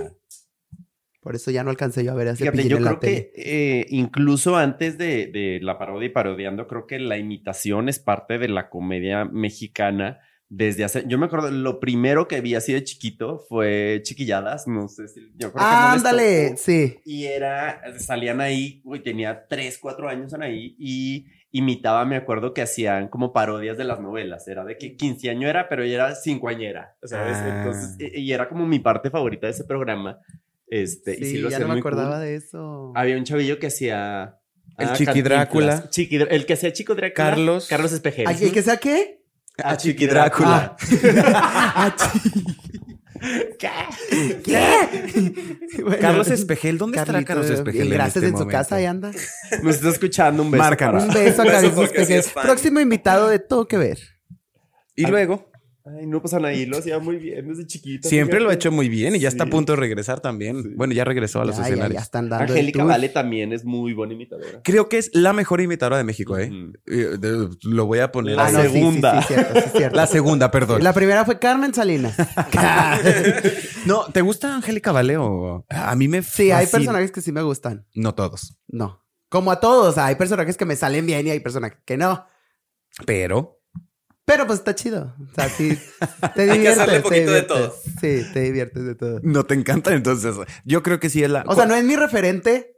Por eso ya no alcancé yo a ver a Fíjate, Cepillín yo en la creo tele. que eh, incluso antes de, de la parodia y parodiando, creo que la imitación es parte de la comedia mexicana desde hace... Yo me acuerdo, lo primero que vi así de chiquito fue Chiquilladas, no sé si... Yo creo que no les Ándale, tocó. sí. Y era, salían ahí, güey, tenía 3, 4 años en ahí y imitaba, me acuerdo que hacían como parodias de las novelas, era de que quinceañera, pero ella era cincuañera, ¿sabes? Ah. Entonces, y era como mi parte favorita de ese programa, Este, y sí Sí, lo ya no me acordaba cool. de eso. Había un chavillo que hacía. El ah, Chiqui. Drácula. Chiqui Dr- el que hacía Chico Drácula. Carlos. Carlos Espejel. ¿Ay, ¿El que sea qué? Ah, Chiqui Drácula. Ah, chi- ¿Qué? Bueno, Carlos Espejel, ¿dónde estará Carlito, Carlos Espejel? en gracias este en su momento? casa, ahí anda. Nos está escuchando un beso. Márcanos. Un beso a Carlos Espejel. Próximo invitado de Todo Que Ver. Y luego, Ay, no pasan ahí, lo hacía muy bien desde chiquito. siempre lo ha hecho muy bien y ya está a punto de regresar también. Bueno, ya regresó a los Ya, ya, escenarios. ya están dando Angélica. Vale también es muy buena imitadora. Creo que es la mejor imitadora de México, ¿eh? Eh, Lo voy a poner. La Ah, no, sí, sí, segunda. Sí, cierto, sí, cierto. La segunda, perdón. La primera fue Carmen Salinas. No, ¿te gusta Angélica Vale o a mí me Sí, hay personajes que sí me gustan. No todos, No. Como a todos, hay personajes que me salen bien y hay personajes que no. pero Pero pues está chido. O sea, sí. Te Hay que diviertes. hacerle poquito de todo. Sí, te diviertes de todo. no te encanta. Entonces, yo creo que sí es la. O sea, no es mi referente,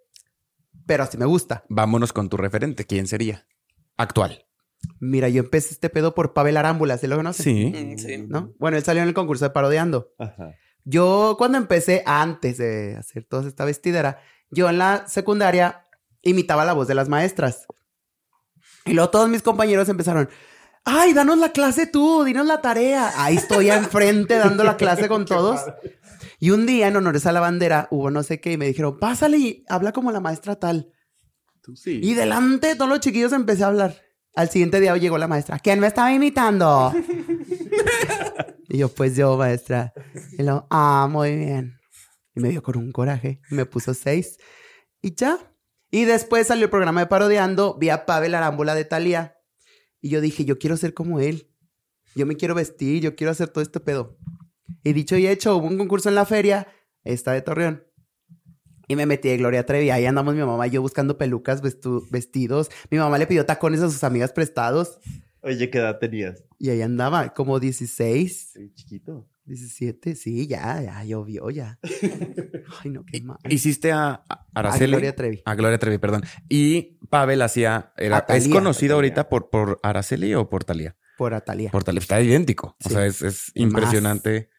pero sí me gusta. Vámonos con tu referente. ¿Quién sería? Actual. Mira, yo empecé este pedo por Pavel Arámbula, ¿se lo conoces? Sí. Mm, sí. ¿No? Bueno, él salió en el concurso de Parodiando. Ajá. Yo cuando empecé, antes de hacer toda esta vestidera, yo en la secundaria imitaba la voz de las maestras. Y luego todos mis compañeros empezaron, ay, danos la clase tú, dinos la tarea. Ahí estoy enfrente dando la clase con todos. Y un día en honores a la bandera hubo no sé qué y me dijeron, pásale y habla como la maestra tal. Tú sí. Y delante de todos los chiquillos empecé a hablar. Al siguiente día llegó la maestra. ¿Quién me estaba imitando? y yo, pues yo, maestra. Y luego, ah, muy bien. Y me dio con un coraje. Me puso seis. Y ya. Y después salió el programa de Parodiando. Vi a Pavel Arámbula de Thalía. Y yo dije, yo quiero ser como él. Yo me quiero vestir, yo quiero hacer todo este pedo. Y dicho y hecho, hubo un concurso en la feria, esta de Torreón. Y me metí de Gloria Trevi. Ahí andamos mi mamá y yo buscando pelucas, vestu- vestidos. Mi mamá le pidió tacones a sus amigas prestados. Oye, ¿qué edad tenías? Y ahí andaba, como 16, Sí, chiquito. 17. Sí, ya, ya llovió ya. Ay, no, qué mal. Hiciste a, a A Araceli. Gloria Trevi. A Gloria Trevi, perdón. Y Pavel hacía. Era. ¿Es conocido ahorita por, por Araceli o por Talía? Por Atalia. Por Talía. Está idéntico. O Sí. sea, es, es más. impresionante.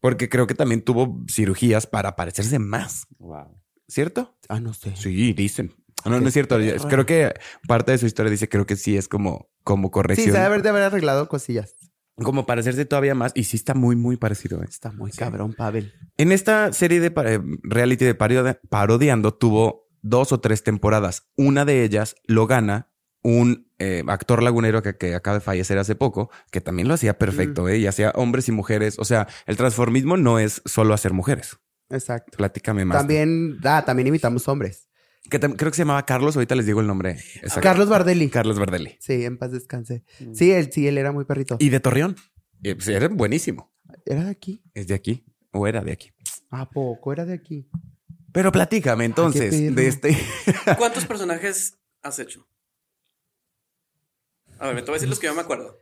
Porque creo que también tuvo cirugías para parecerse más. Wow. ¿Cierto? Ah, no sé. Sí, dicen. No, no Qué es cierto. Creo que parte de su historia dice, creo que sí es como, como Sí, corrección. se debe haber de haber arreglado cosillas. Como parecerse todavía más. Y sí está muy, muy parecido. ¿eh? Está muy cabrón, Pavel. En esta serie de eh, reality de parodia- parodiando tuvo dos o tres temporadas. Una de ellas lo gana un eh, actor lagunero que, que acaba de fallecer hace poco, que también lo hacía perfecto, ¿eh? Y hacía hombres y mujeres. O sea, el transformismo no es solo hacer mujeres. Exacto. Platícame más. También, ah, también imitamos hombres. Que creo que se llamaba Carlos, ahorita les digo el nombre. exacto. Carlos Bardelli. Carlos Verdelli. Sí, en paz descanse. Sí, él, sí, él era muy perrito. Y de Torreón. Eh, pues, era buenísimo. ¿Era de aquí? ¿Es de aquí? ¿O era de aquí? ¿A poco? ¿Era de aquí? Pero platícame entonces de este. ¿Cuántos personajes has hecho? A ver, me te voy a decir los que yo me acuerdo.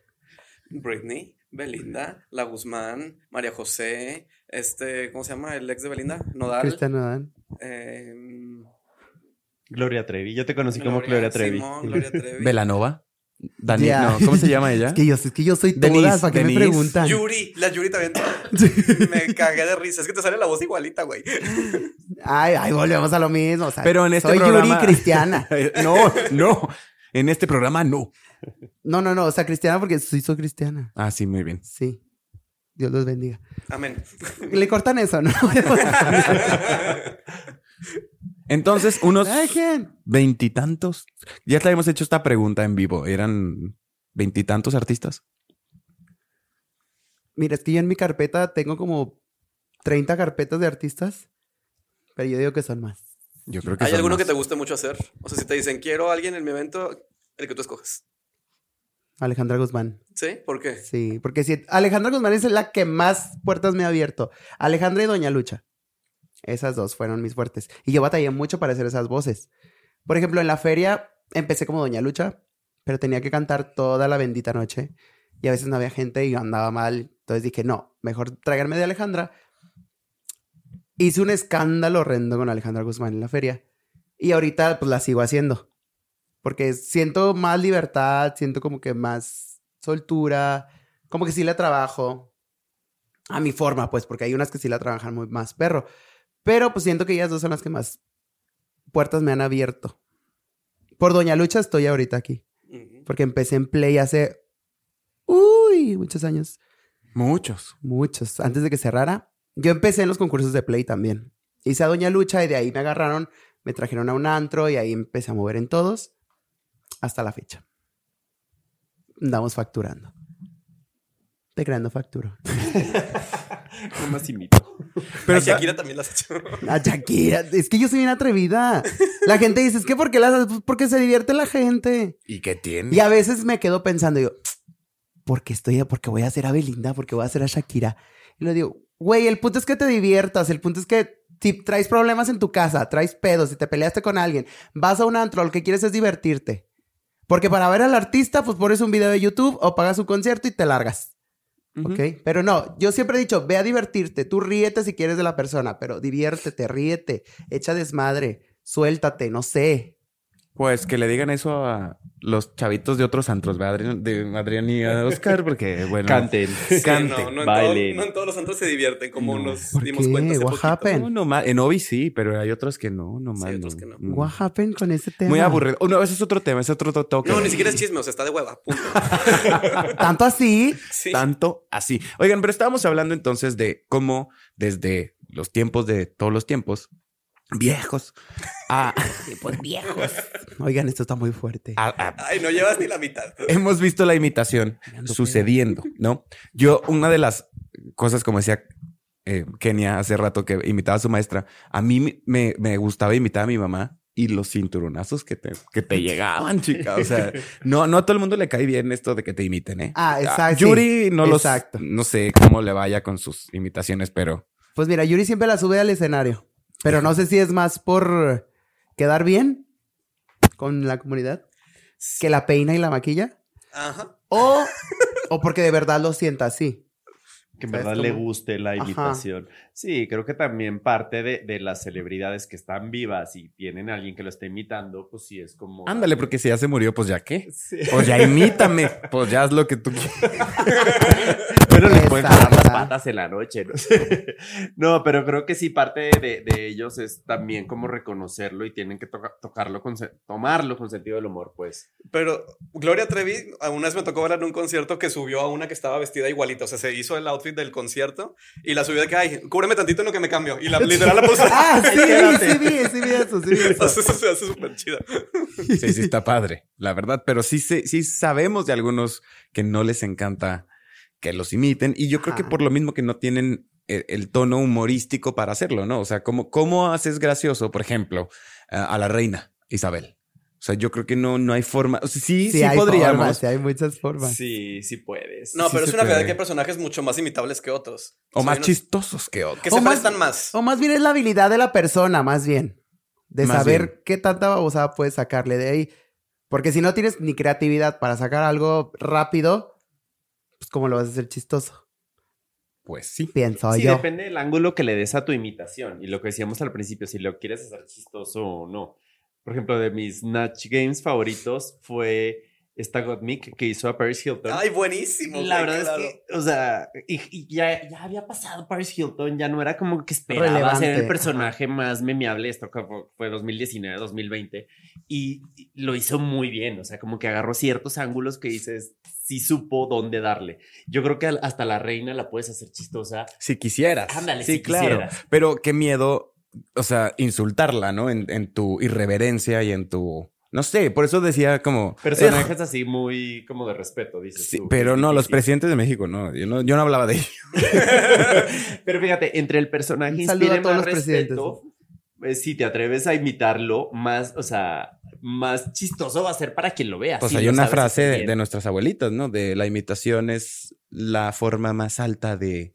Britney, Belinda, La Guzmán, María José, este, ¿cómo se llama? El ex de Belinda, Nodal. Cristian Nodal. eh, Gloria Trevi. Yo te conocí como Gloria Trevi. Simón, Gloria Trevi. Velanova. Dani, no, ¿cómo se llama ella? Es que yo, es que yo soy Denise, todas, ¿para qué me preguntan? Yuri, la Yuri también. me cagué de risa. Es que te sale la voz igualita, güey. Ay, ay, volvemos a lo mismo. o sea, Pero en este soy programa. Yuri Cristiana. no, no. En este programa no. No, no, no, o sea, Cristiana porque sí soy cristiana. Ah, sí, muy bien. Sí. Dios los bendiga. Amén. Le cortan eso, ¿no? Entonces, unos veintitantos. Ya te habíamos hecho esta pregunta en vivo. ¿Eran veintitantos artistas? Mira, es que yo en mi carpeta tengo como 30 carpetas de artistas, pero yo digo que son más. Yo creo que ¿Hay son alguno más. que te guste mucho hacer? O sea, si te dicen, quiero a alguien en mi evento, el que tú escoges. Alejandra Guzmán. ¿Sí? ¿Por qué? Sí, porque si Alejandra Guzmán es la que más puertas me ha abierto. Alejandra y Doña Lucha. Esas dos fueron mis fuertes. Y yo batallé mucho para hacer esas voces. Por ejemplo, en la feria empecé como Doña Lucha, pero tenía que cantar toda la bendita noche. Y a veces no había gente y yo andaba mal. Entonces dije, no, mejor tráiganme de Alejandra. Hice un escándalo horrendo con Alejandra Guzmán en la feria. Y ahorita pues la sigo haciendo. Porque siento más libertad, siento como que más soltura, como que sí la trabajo a mi forma, pues, porque hay unas que sí la trabajan muy más perro. Pero pues siento que ellas dos son las que más puertas me han abierto. Por Doña Lucha estoy ahorita aquí. Porque empecé en Play hace. Uy, muchos años. Muchos. Muchos. Antes de que cerrara. Yo empecé en los concursos de Play también. Hice a Doña Lucha y de ahí me agarraron, me trajeron a un antro y ahí empecé a mover en todos. Hasta la fecha. Andamos facturando. Te creando facturo. No más. Pero está- Shakira también las ha hecho. A Shakira. Es que yo soy bien atrevida. La gente dice, es que ¿por qué las haces? Pues porque se divierte la gente. ¿Y qué tiene? Y a veces me quedo pensando, yo, ¿por qué estoy, porque voy a hacer a Belinda? porque voy a hacer a Shakira? Y le digo, güey, el punto es que te diviertas, el punto es que si traes problemas en tu casa, traes pedos, si te peleaste con alguien, vas a un antro, lo que quieres es divertirte. Porque para ver al artista, pues pones un video de YouTube o pagas un concierto y te largas. ¿Ok? Pero no, yo siempre he dicho, ve a divertirte, tú ríete si quieres de la persona, pero diviértete, ríete, echa desmadre, suéltate, no sé. Pues que le digan eso a los chavitos de otros antros, ¿verdad? Adrián, de Adrián y a Oscar, porque bueno. Canten. Sí, Cante, no, no, en bailen. todo- no en todos los antros se divierten, como No. nos ¿Por dimos qué? cuenta hace What poquito. happened? No, no más. En Obi sí, pero hay otros que no, no más. Sí, otros que no. What happened con ese tema? Muy aburrido. Oh, no, ese es otro tema, ese es otro toque. No, ni siquiera es chisme, o sea, está de hueva. Punto. Tanto así. Sí. tanto así. Oigan, pero estábamos hablando entonces de cómo desde los tiempos de todos los tiempos viejos a, Pues viejos. Oigan, esto está muy fuerte. a- a- Ay, no llevas ni la mitad. hemos visto la imitación sucediendo, ¿no? Yo, una de las cosas, como decía eh, Kenia hace rato que imitaba a su maestra, a mí me, me gustaba imitar a mi mamá y los cinturonazos que te, que te llegaban, chica. O sea, no, no a todo el mundo le cae bien esto de que te imiten, ¿eh? Ah, exacto, Yuri, no los, exacto. no sé cómo le vaya con sus imitaciones, pero Pues mira, Yuri siempre la sube al escenario. Pero no sé si es más por quedar bien con la comunidad que la peina y la maquilla. Ajá. O, o porque de verdad lo sienta así. Que en ¿Sabes verdad le guste la Ajá. imitación. Sí, creo que también parte de, de las celebridades que están vivas y tienen a alguien que lo está imitando, pues sí es como. ándale, porque si ya se murió, pues ya qué. Sí. Pues ya imítame. Pues ya haz lo que tú quieras. Bueno, le pueden parar las patas en la noche, no. No, pero creo que sí, parte de, de ellos es también como reconocerlo y tienen que toca- tocarlo con, tomarlo con sentido del humor, pues. Pero Gloria Trevi, una vez me tocó verla en un concierto que subió a una que estaba vestida igualita. O sea, se hizo el outfit del concierto y la subió de que, ay, cúbreme tantito en lo que me cambio. Y la literal la puso. Ah, sí, sí vi, sí vi eso, sí vi eso. Entonces, eso se hace súper chida. Sí, sí está padre, la verdad. Pero sí, sí sabemos de algunos que no les encanta que los imiten. Y yo creo que Ajá. por lo mismo que no tienen el, el tono humorístico para hacerlo, ¿no? O sea, ¿cómo, cómo haces gracioso, por ejemplo, a, a la reina Isabel? O sea, yo creo que no, no hay forma. O sea, sí, sí, hay podríamos. formas, sí hay muchas formas. Sí, sí puedes. No, Sí pero es una realidad puede. que hay personajes mucho más imitables que otros. O sea, más unos chistosos que otros. Que O se más- prestan más. O más bien es la habilidad de la persona, más bien. De Más saber bien. qué tanta babosada puedes sacarle de ahí. Porque si no tienes ni creatividad para sacar algo rápido, pues cómo lo vas a hacer chistoso. Pues sí. Pienso Sí, yo. depende del ángulo que le des a tu imitación. Y lo que decíamos al principio, si lo quieres hacer chistoso o no. Por ejemplo, de mis Snatch Games favoritos fue esta Gottmik que hizo a Paris Hilton. Ay, buenísimo. La verdad claro. es que, o sea, y, y ya, ya había pasado Paris Hilton, ya no era como que esperaba Relevante, ser el ajá. personaje más memeable. Esto fue- fue 2019, 2020, y y lo hizo muy bien. O sea, como que agarró ciertos ángulos que dices, sí supo dónde darle. Yo creo que hasta la reina la puedes hacer chistosa. Si quisieras. Ándale, sí, si claro. quisieras. Pero qué miedo, o sea, insultarla, ¿no? En, en tu irreverencia y en tu. No sé, por eso decía como. Personajes así muy como de respeto, dices Sí, tú, pero no, los presidentes de México, no. Yo no, yo no hablaba de ellos. Pero fíjate, entre el personaje Un saludo inspire a todos más los presidentes. respeto, eh, si te atreves a imitarlo, más, o sea, más chistoso va a ser para quien lo vea. Pues si hay una frase de nuestras abuelitas, ¿no? De la imitación es la forma más alta de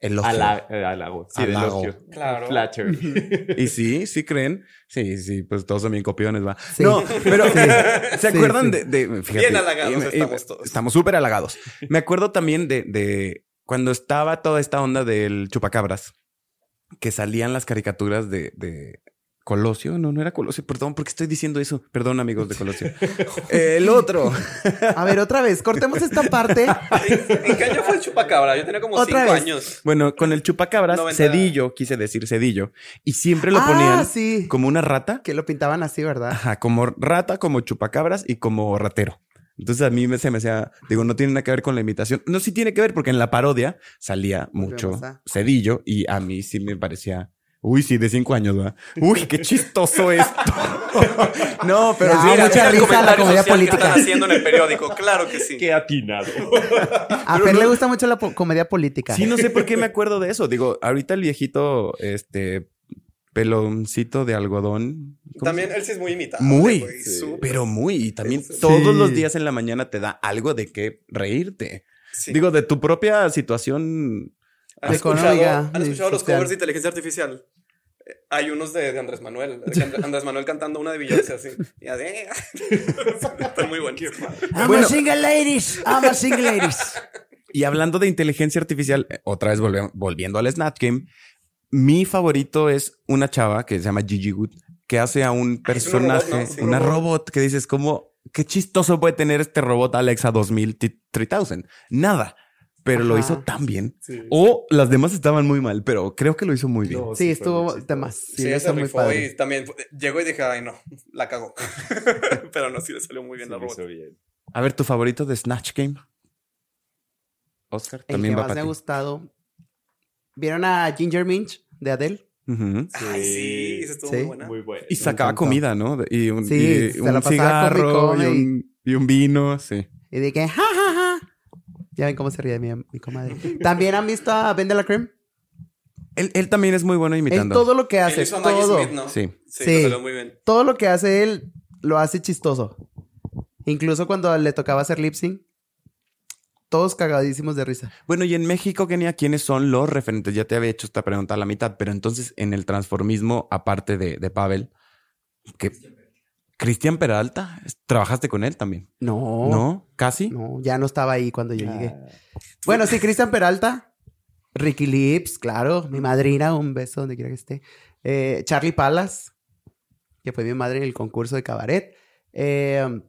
elogio. Ala- eh. Sí, Halago. elogio. Claro. Flattery. Y sí, sí creen. Sí, sí, pues todos son bien copiones, va. Sí. No, pero Sí. ¿se acuerdan sí. de, de- fíjate, Bien halagados eh, eh, estamos todos. Estamos súper halagados. Me acuerdo también de, de cuando estaba toda esta onda del chupacabras, que salían las caricaturas de, de Colosio, no, no era Colosio, perdón, porque estoy diciendo eso. Perdón, amigos de Colosio. el otro. A ver, otra vez, cortemos esta parte. ¿En qué año fue el chupacabra? Yo tenía como Otra cinco vez. años. Bueno, con el chupacabras, 90. cedillo, quise decir cedillo, y siempre lo Ah, ponían sí. como una rata. Que lo pintaban así, ¿verdad? Ajá, como rata, como chupacabras y como ratero. Entonces a mí me, se me hacía, digo, no tiene nada que ver con la imitación. No, sí tiene que ver porque en la parodia salía mucho cedillo y a mí sí me parecía, uy, sí, de cinco años, ¿verdad? Uy, qué chistoso esto. no, pero Ya, sí, mucha era- risa la comedia que política. están haciendo en el periódico. Claro que sí. Qué atinado. A Fer le gusta mucho la po- comedia política. Sí, no sé por qué me acuerdo de eso. Digo, ahorita el viejito, este, peloncito de algodón. ¿cómo También él sí es muy imitado. Muy, sí. Pero muy, y también Sí. todos los Sí. días en la mañana te da algo de qué reírte. Sí. Digo, de tu propia situación. ¿Han escuchado, económica, ¿han escuchado los covers de inteligencia artificial? Eh, Hay unos de, de Andrés Manuel. de And- Andrés Manuel cantando una de Beyoncé así. Y así. Están muy buenos. I'm Bueno. a single ladies. I'm a single ladies. Y hablando de inteligencia artificial, eh, otra vez volve- volviendo al Snatch Game, mi favorito es una chava que se llama Gigi Good, que hace a un Ah, es una robot, personaje, ¿no? Sí. una Robot. robot que dices, como, qué chistoso puede tener este robot Alexa 2000, t- 3000. Nada, pero lo hizo tan bien. Sí. O las demás estaban muy mal, pero creo que lo hizo muy bien. No, Sí, fue estuvo muy de chistoso. más. Sí, Sí, muy padre. y también llegó y dije, ay no, la cagó. Pero no, sí le salió muy bien Sí, la robot. bien. A ver, tu favorito de Snatch Game. Oscar, El también que va más me ha gustado. ¿Vieron a Ginger Minch de Adele? Ujú. Ay, sí, esa estuvo Sí. muy buena. Muy bueno. Y sacaba comida, ¿no? Y un, Sí, y cigarro y un, y un vino, sí. Y dije, ja. Ya ven cómo se ríe mi, mi comadre. ¿También han visto a Ben de la Creme? Él, él también es muy bueno Él imitando. todo lo que Él hace, hizo a Maggie todo, Smith, ¿no? Sí. Sí, salió muy bien. todo lo que hace él lo hace chistoso. Incluso cuando le tocaba hacer lip sync, todos cagadísimos de risa. Bueno, y en México, Kenia, ¿quiénes son los referentes? Ya te había hecho esta pregunta a la mitad, pero entonces en el transformismo, aparte de, de Pavel, que Cristian Peralta, ¿trabajaste con él también? No, ¿No? ¿Casi? no, ya no estaba ahí cuando yo llegué. Ah, Bueno, sí, Cristian Peralta, Ricky Lips, claro, mi madrina, un beso donde quiera que esté. Eh, Charlie Palas, que fue mi madre en el concurso de cabaret. Eh,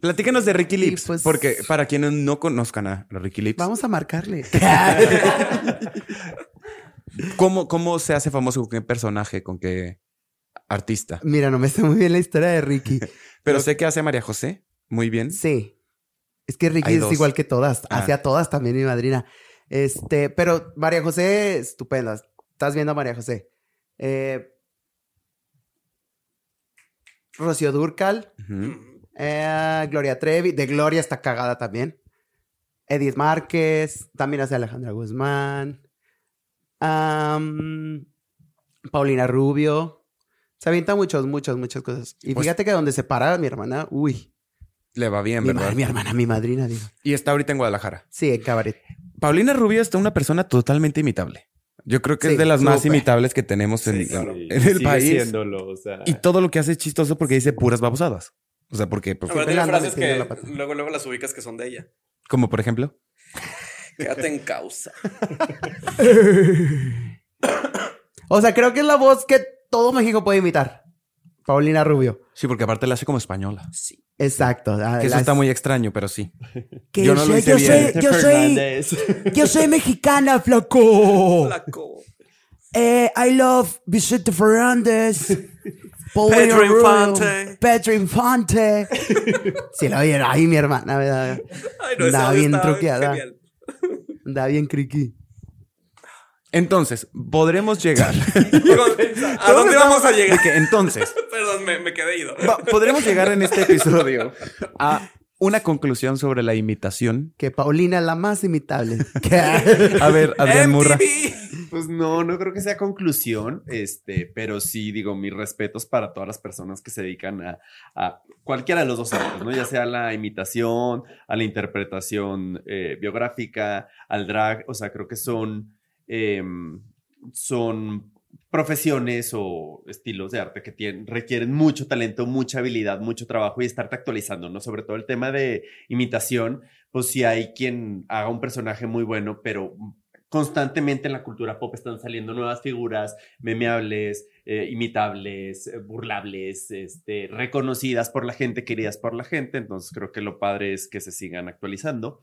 Platícanos de Ricky Lips, pues- porque para quienes no conozcan a Ricky Lips, vamos a marcarle. ¿cómo, ¿cómo se hace famoso con qué personaje, con qué artista? Mira, no me sé muy bien la historia de Ricky. Pero sé que hace María José muy bien. Sí. Es que Ricky Hay es dos. igual que todas. Ah. Hacía todas también mi madrina. Este, pero María José, estupenda. Estás viendo a María José. Eh, Rocío Durcal, eh, Gloria Trevi. De Gloria está cagada también. Edith Márquez. También hace Alejandra Guzmán. Paulina Rubio. Se avienta muchos, muchas, muchas cosas. Y Pues- fíjate que donde se para mi hermana, uy. Le va bien, Mi, ¿verdad? mi hermana, mi madrina, digo. Y está ahorita en Guadalajara. Sí, en cabaret. Paulina Rubio está una persona totalmente imitable. Yo creo que Sí, es de las más imitables que tenemos en, Sí, claro. sí, en el país. siéndolo, o sea, Y todo lo que hace es chistoso porque dice puras babosadas. O sea, porque, pues, tiene frases que la luego, luego las ubicas que son de ella. como por ejemplo, Quédate en causa. O sea, creo que es la voz que todo México puede imitar. Paulina Rubio. sí, porque aparte la hace como española. Exacto. Ah, Que eso las- está muy extraño, pero sí. Que yo no lo sé- hice yo bien. soy- yo soy, yo soy mexicana, flaco. Flaco. Eh, I love Vicente Fernández. Paulina Pedro Rubio, Infante. Pedro Infante. Si la oyeron, ay, mi hermana, ¿verdad? Ay, no, audio bien está truqueada. genial. Anda bien criqui. Entonces, podremos llegar. ¿A dónde vamos a llegar? Que entonces, Perdón, me, me quedé ido. podremos llegar en este episodio a una conclusión sobre la imitación. Que Paulina la más imitable. A ver, Adrián Murra. Pues no, no creo que sea conclusión, este, pero sí digo mis respetos para todas las personas que se dedican a, a cualquiera de los dos ámbitos, ¿no? Ya sea la imitación, a la interpretación eh, biográfica, al drag, o sea, creo que son, em, son profesiones o estilos de arte que tienen, requieren mucho talento, mucha habilidad, mucho trabajo y estarte actualizando, ¿no? Sobre todo el tema de imitación, pues si hay quien haga un personaje muy bueno, pero constantemente en la cultura pop están saliendo nuevas figuras memeables, eh, imitables, eh, burlables, este, reconocidas por la gente, queridas por la gente. Entonces creo que lo padre es que se sigan actualizando.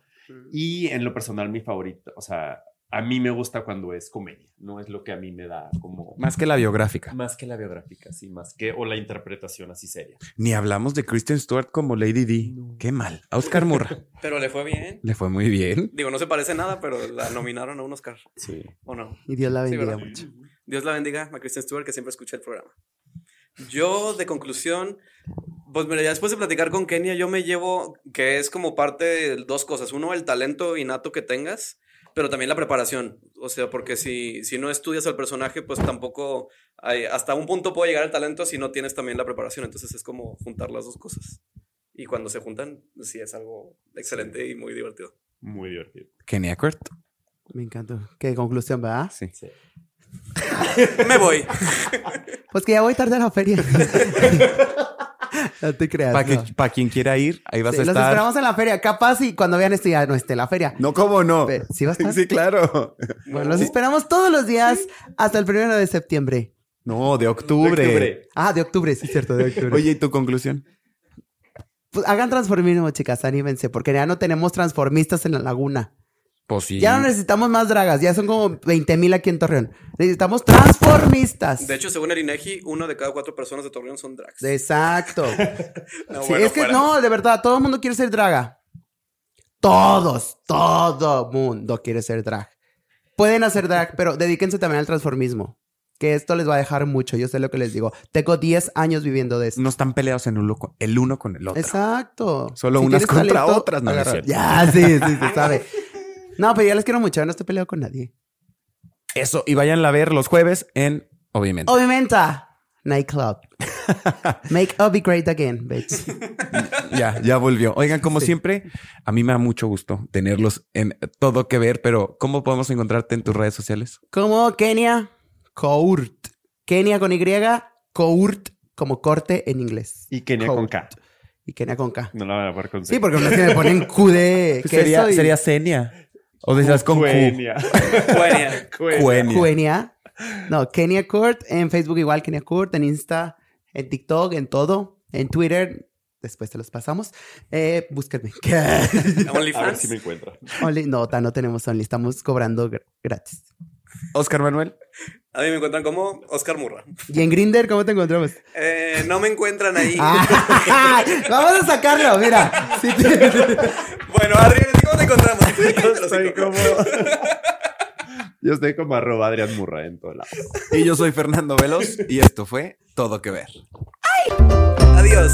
Y en lo personal, mi favorito, o sea, a mí me gusta cuando es comedia, no es lo que a mí me da como... Más que la biográfica. Más que la biográfica, sí, más que... O la interpretación así seria. Ni hablamos de Kristen Stewart como Lady D. Qué mal. A Oscar Murra. Pero le fue bien. Le fue muy bien. Digo, no se parece nada, pero la nominaron a un Oscar. Sí. ¿O no? Y Dios la bendiga mucho. Dios la bendiga a Kristen Stewart, que siempre escucha el programa. Yo, de conclusión, pues mira, ya después de platicar con Kenia, yo me llevo que es como parte de dos cosas. Uno, el talento innato que tengas, pero también la preparación. O sea, porque si, si no estudias al personaje, pues tampoco hay, hasta un punto puede llegar el talento si no tienes también la preparación. Entonces es como juntar las dos cosas. Y cuando se juntan, sí es algo excelente y muy divertido. Muy divertido. Kurt. Me encantó. Qué conclusión, ¿verdad? Sí. Sí. Me voy. Pues que ya voy tarde a la feria. no te creas. Para no. quien quiera ir, ahí vas Sí, a los estar. esperamos en la feria. Capaz y cuando vean esto ya no esté la feria. No, ¿cómo no? Pero, ¿Sí va a estar? Sí, claro. Bueno, los esperamos todos los días hasta el primero de septiembre. No, de octubre. De octubre. Ah, de octubre, sí, cierto, de octubre. Oye, ¿y tu conclusión? Pues hagan transformismo, chicas, anímense, porque ya no tenemos transformistas en la laguna. Pues sí. Ya no necesitamos más dragas, ya son como 20 mil aquí en Torreón. Necesitamos transformistas. De hecho, según el INEGI, uno de cada cuatro personas de Torreón son drags. Exacto. No, Sí, bueno, es que fuera. no, de verdad, todo el mundo quiere ser draga. Todos, todo mundo quiere ser drag. Pueden hacer drag, pero dedíquense también al transformismo. Que esto les va a dejar mucho. Yo sé lo que les digo. Tengo 10 años viviendo de esto. No están peleados en con- el uno con el otro. Exacto. Solo unas contra otras, no. Ya, sí, sí, se sabe. No, pero ya les quiero mucho. No estoy peleado con nadie. Eso, y vayan a ver los jueves en, obviamente. Obviamente, Nightclub. Make up be great again, bitch. Ya, ya volvió. Oigan, como Sí. siempre, a mí me da mucho gusto tenerlos en todo que ver, pero ¿cómo podemos encontrarte en tus redes sociales? Como Kenia Court. Kenia con Y, Court como corte en inglés. Y Kenia con K. Y Kenia con K. No la van a poder Sí, conseguir. porque no es que me ponen Q de queso Sería, y sería Senia. O decías con. Cuenia. Cuenia. Kenia. No, Kenia Court. En Facebook igual Kenia Court. En Insta, en TikTok, en todo. En Twitter. Después te los pasamos. Eh, búsquenme. A ver OnlyFans. si me encuentro. Only- no, no tenemos Only. Estamos cobrando gr- gratis. Oscar Manuel. A mí me encuentran como Oscar Murra. ¿Y en Grinder cómo te encontramos? Eh, no me encuentran ahí. Ah, vamos a sacarlo, mira. Sí, Bueno, Adrián, ¿cómo te encontramos? Yo soy como... Yo estoy como arroba Adrián Murra en todos lados. Y yo soy Fernando Velos y esto fue Todo que ver. Adiós.